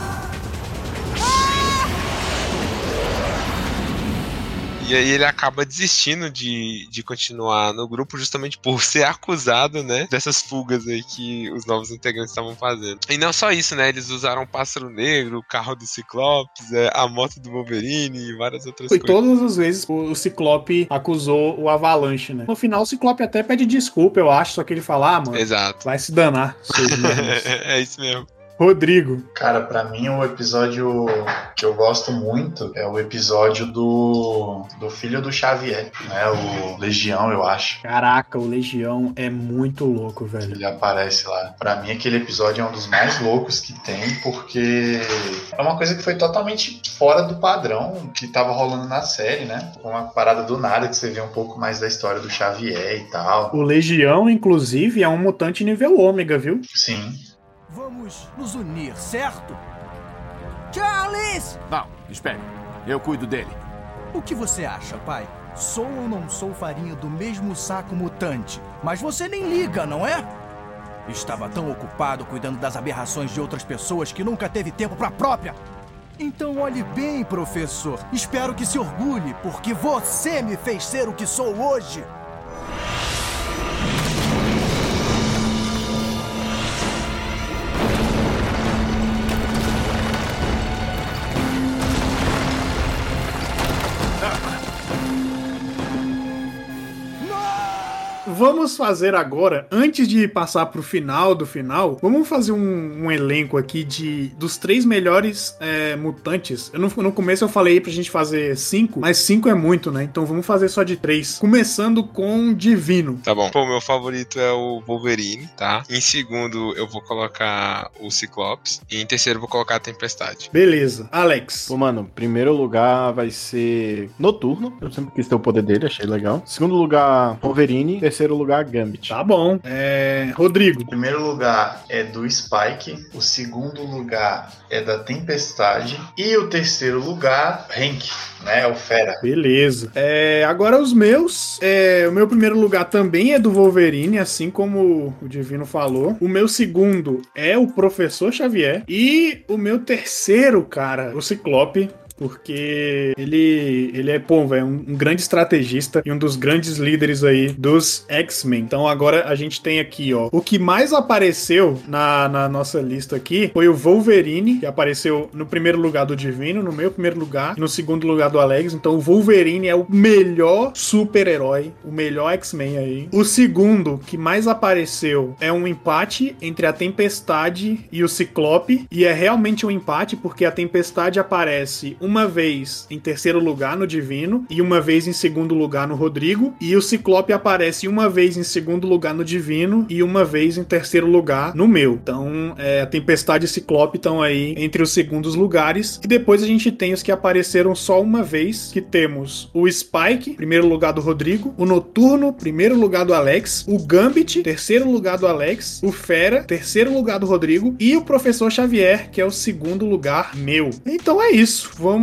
E aí ele acaba desistindo de, de continuar no grupo justamente por ser acusado, né? Dessas fugas aí que os novos integrantes estavam fazendo. E não só isso, né? Eles usaram o pássaro negro, o carro do Ciclopes, é, a moto do Wolverine e várias outras Foi coisas. todas as vezes o Ciclope acusou o Avalanche, né? No final o Ciclope até pede desculpa, eu acho, só que ele fala, ah, mano, Exato. vai se danar. seus merdas." é isso mesmo. Rodrigo. Cara, pra mim o episódio que eu gosto muito é o episódio do, do filho do Xavier, né? O Legião, eu acho. Caraca, o Legião é muito louco, velho. Ele aparece lá. Pra mim, aquele episódio é um dos mais loucos que tem, porque é uma coisa que foi totalmente fora do padrão que tava rolando na série, né? Uma parada do nada que você vê um pouco mais da história do Xavier e tal. O Legião, inclusive, é um mutante nível ômega, viu? Sim. Vamos nos unir, certo? Charles! Não, espere. Eu cuido dele. O que você acha, pai? Sou ou não sou farinha do mesmo saco mutante? Mas você nem liga, não é? Estava tão ocupado cuidando das aberrações de outras pessoas que nunca teve tempo para a própria. Então olhe bem, professor. Espero que se orgulhe, porque você me fez ser o que sou hoje. Vamos fazer agora, antes de passar pro final do final, vamos fazer um, um elenco aqui de dos três melhores é, mutantes. Eu no, no começo eu falei pra gente fazer cinco, mas cinco é muito, né? Então vamos fazer só de três. Começando com Divino. Tá bom. Pô, meu favorito é o Wolverine, tá? Em segundo, eu vou colocar o Ciclopes. E em terceiro, eu vou colocar a Tempestade. Beleza. Alex. Pô, mano, primeiro lugar vai ser Noturno. Eu sempre quis ter o poder dele, achei legal. Segundo lugar, Wolverine. Terceiro lugar, Gambit. Tá bom. É. Rodrigo. O primeiro lugar é do Spike, o segundo lugar é da Tempestade e o terceiro lugar, Hank, né? O Fera. Beleza. É, agora os meus. É, o meu primeiro lugar também é do Wolverine, assim como o Divino falou. O meu segundo é o Professor Xavier. E o meu terceiro, cara, o Ciclope. Porque ele, ele é, pô, velho, um, um grande estrategista e um dos grandes líderes aí dos X-Men. Então agora a gente tem aqui, ó. O que mais apareceu na, na nossa lista aqui foi o Wolverine, que apareceu no primeiro lugar do Divino, no meu primeiro lugar, no segundo lugar do Alex. Então o Wolverine é o melhor super-herói, o melhor X-Men aí. O segundo que mais apareceu é um empate entre a Tempestade e o Ciclope. E é realmente um empate, porque a Tempestade aparece uma vez em terceiro lugar no Divino e uma vez em segundo lugar no Rodrigo. E o Ciclope aparece uma vez em segundo lugar no Divino e uma vez em terceiro lugar no meu. Então, é, a Tempestade e Ciclope estão aí entre os segundos lugares. E depois a gente tem os que apareceram só uma vez, que temos o Spike, primeiro lugar do Rodrigo, o Noturno, primeiro lugar do Alex, o Gambit, terceiro lugar do Alex, o Fera, terceiro lugar do Rodrigo e o Professor Xavier, que é o segundo lugar meu. Então é isso. Vamos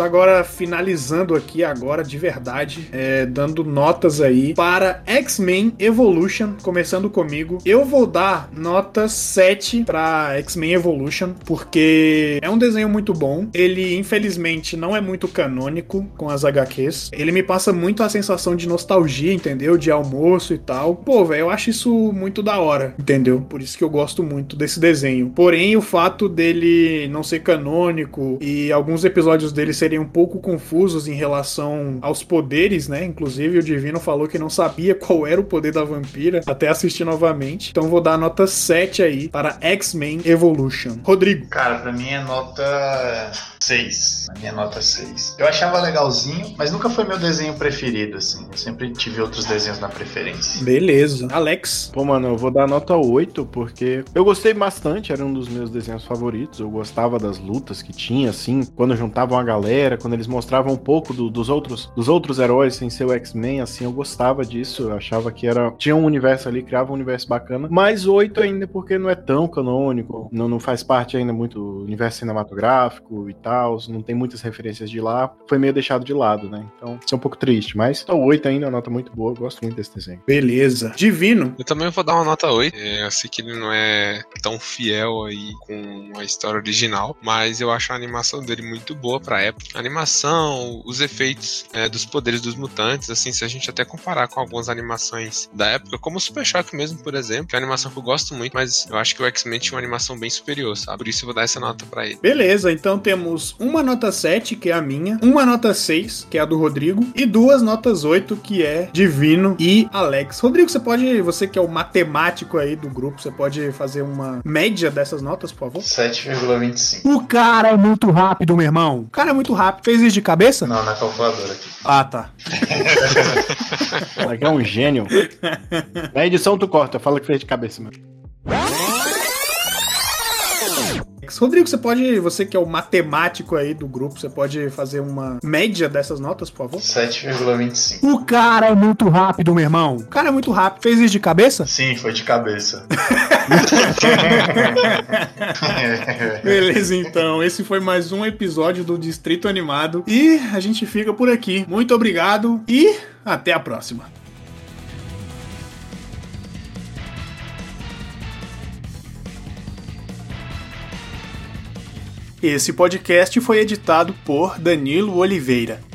agora finalizando aqui agora de verdade, é, dando notas aí para X-Men Evolution, começando comigo. Eu vou dar nota 7 para X-Men Evolution, porque é um desenho muito bom. Ele infelizmente não é muito canônico com as HQs. Ele me passa muito a sensação de nostalgia, entendeu? De almoço e tal. Pô, velho, eu acho isso muito da hora, entendeu? Por isso que eu gosto muito desse desenho. Porém, o fato dele não ser canônico e alguns episódios episódios dele serem um pouco confusos em relação aos poderes, né? Inclusive o Divino falou que não sabia qual era o poder da vampira até assistir novamente. Então vou dar nota 7 aí para X-Men Evolution. Rodrigo. Cara, pra mim é nota 6. A minha nota 6. Eu achava legalzinho, mas nunca foi meu desenho preferido, assim. Eu sempre tive outros desenhos na preferência. Beleza. Alex. Pô, mano, eu vou dar nota 8, porque eu gostei bastante, era um dos meus desenhos favoritos. Eu gostava das lutas que tinha, assim, quando juntavam a galera, quando eles mostravam um pouco do- dos outros dos outros heróis sem ser o X-Men, assim, eu gostava disso. Eu achava que era. Tinha um universo ali, criava um universo bacana. Mas 8 ainda, porque não é tão canônico, não, não faz parte ainda muito do universo cinematográfico e tal, não tem muitas referências de lá. Foi meio deixado de lado, né? Então, isso é um pouco triste. Mas então, 8 ainda é uma nota muito boa, eu gosto muito desse desenho. Beleza. Divino. Eu também vou dar uma nota 8. É, eu sei que ele não é tão fiel aí com a história original, mas eu acho a animação dele muito boa pra época. A animação, os efeitos é, dos poderes dos mutantes, assim, se a gente até comparar com algumas animações da época, como o Super Shock mesmo, por exemplo, que é uma animação que eu gosto muito, mas eu acho que o X-Men tinha uma animação bem superior, sabe? Por isso eu vou dar essa nota pra ele. Beleza, então temos uma nota 7, que é a minha, uma nota 6, que é a do Rodrigo, e duas notas 8, que é Divino e Alex. Rodrigo, você pode, você que é o matemático aí do grupo, você pode fazer uma média dessas notas, por favor? 7,25. O cara é muito rápido, meu irmão. O cara é muito rápido. Fez isso de cabeça? Não, na calculadora aqui. Ah, tá. Ela é um gênio. Na edição tu corta, fala que fez de cabeça mesmo. Rodrigo, você pode, você que é o matemático aí do grupo, você pode fazer uma média dessas notas, por favor? 7,25. O cara é muito rápido, meu irmão. O cara é muito rápido. Fez isso de cabeça? Sim, foi de cabeça. Beleza, então. Esse foi mais um episódio do Distrito Animado. E a gente fica por aqui. Muito obrigado e até a próxima. Esse podcast foi editado por Danilo Oliveira.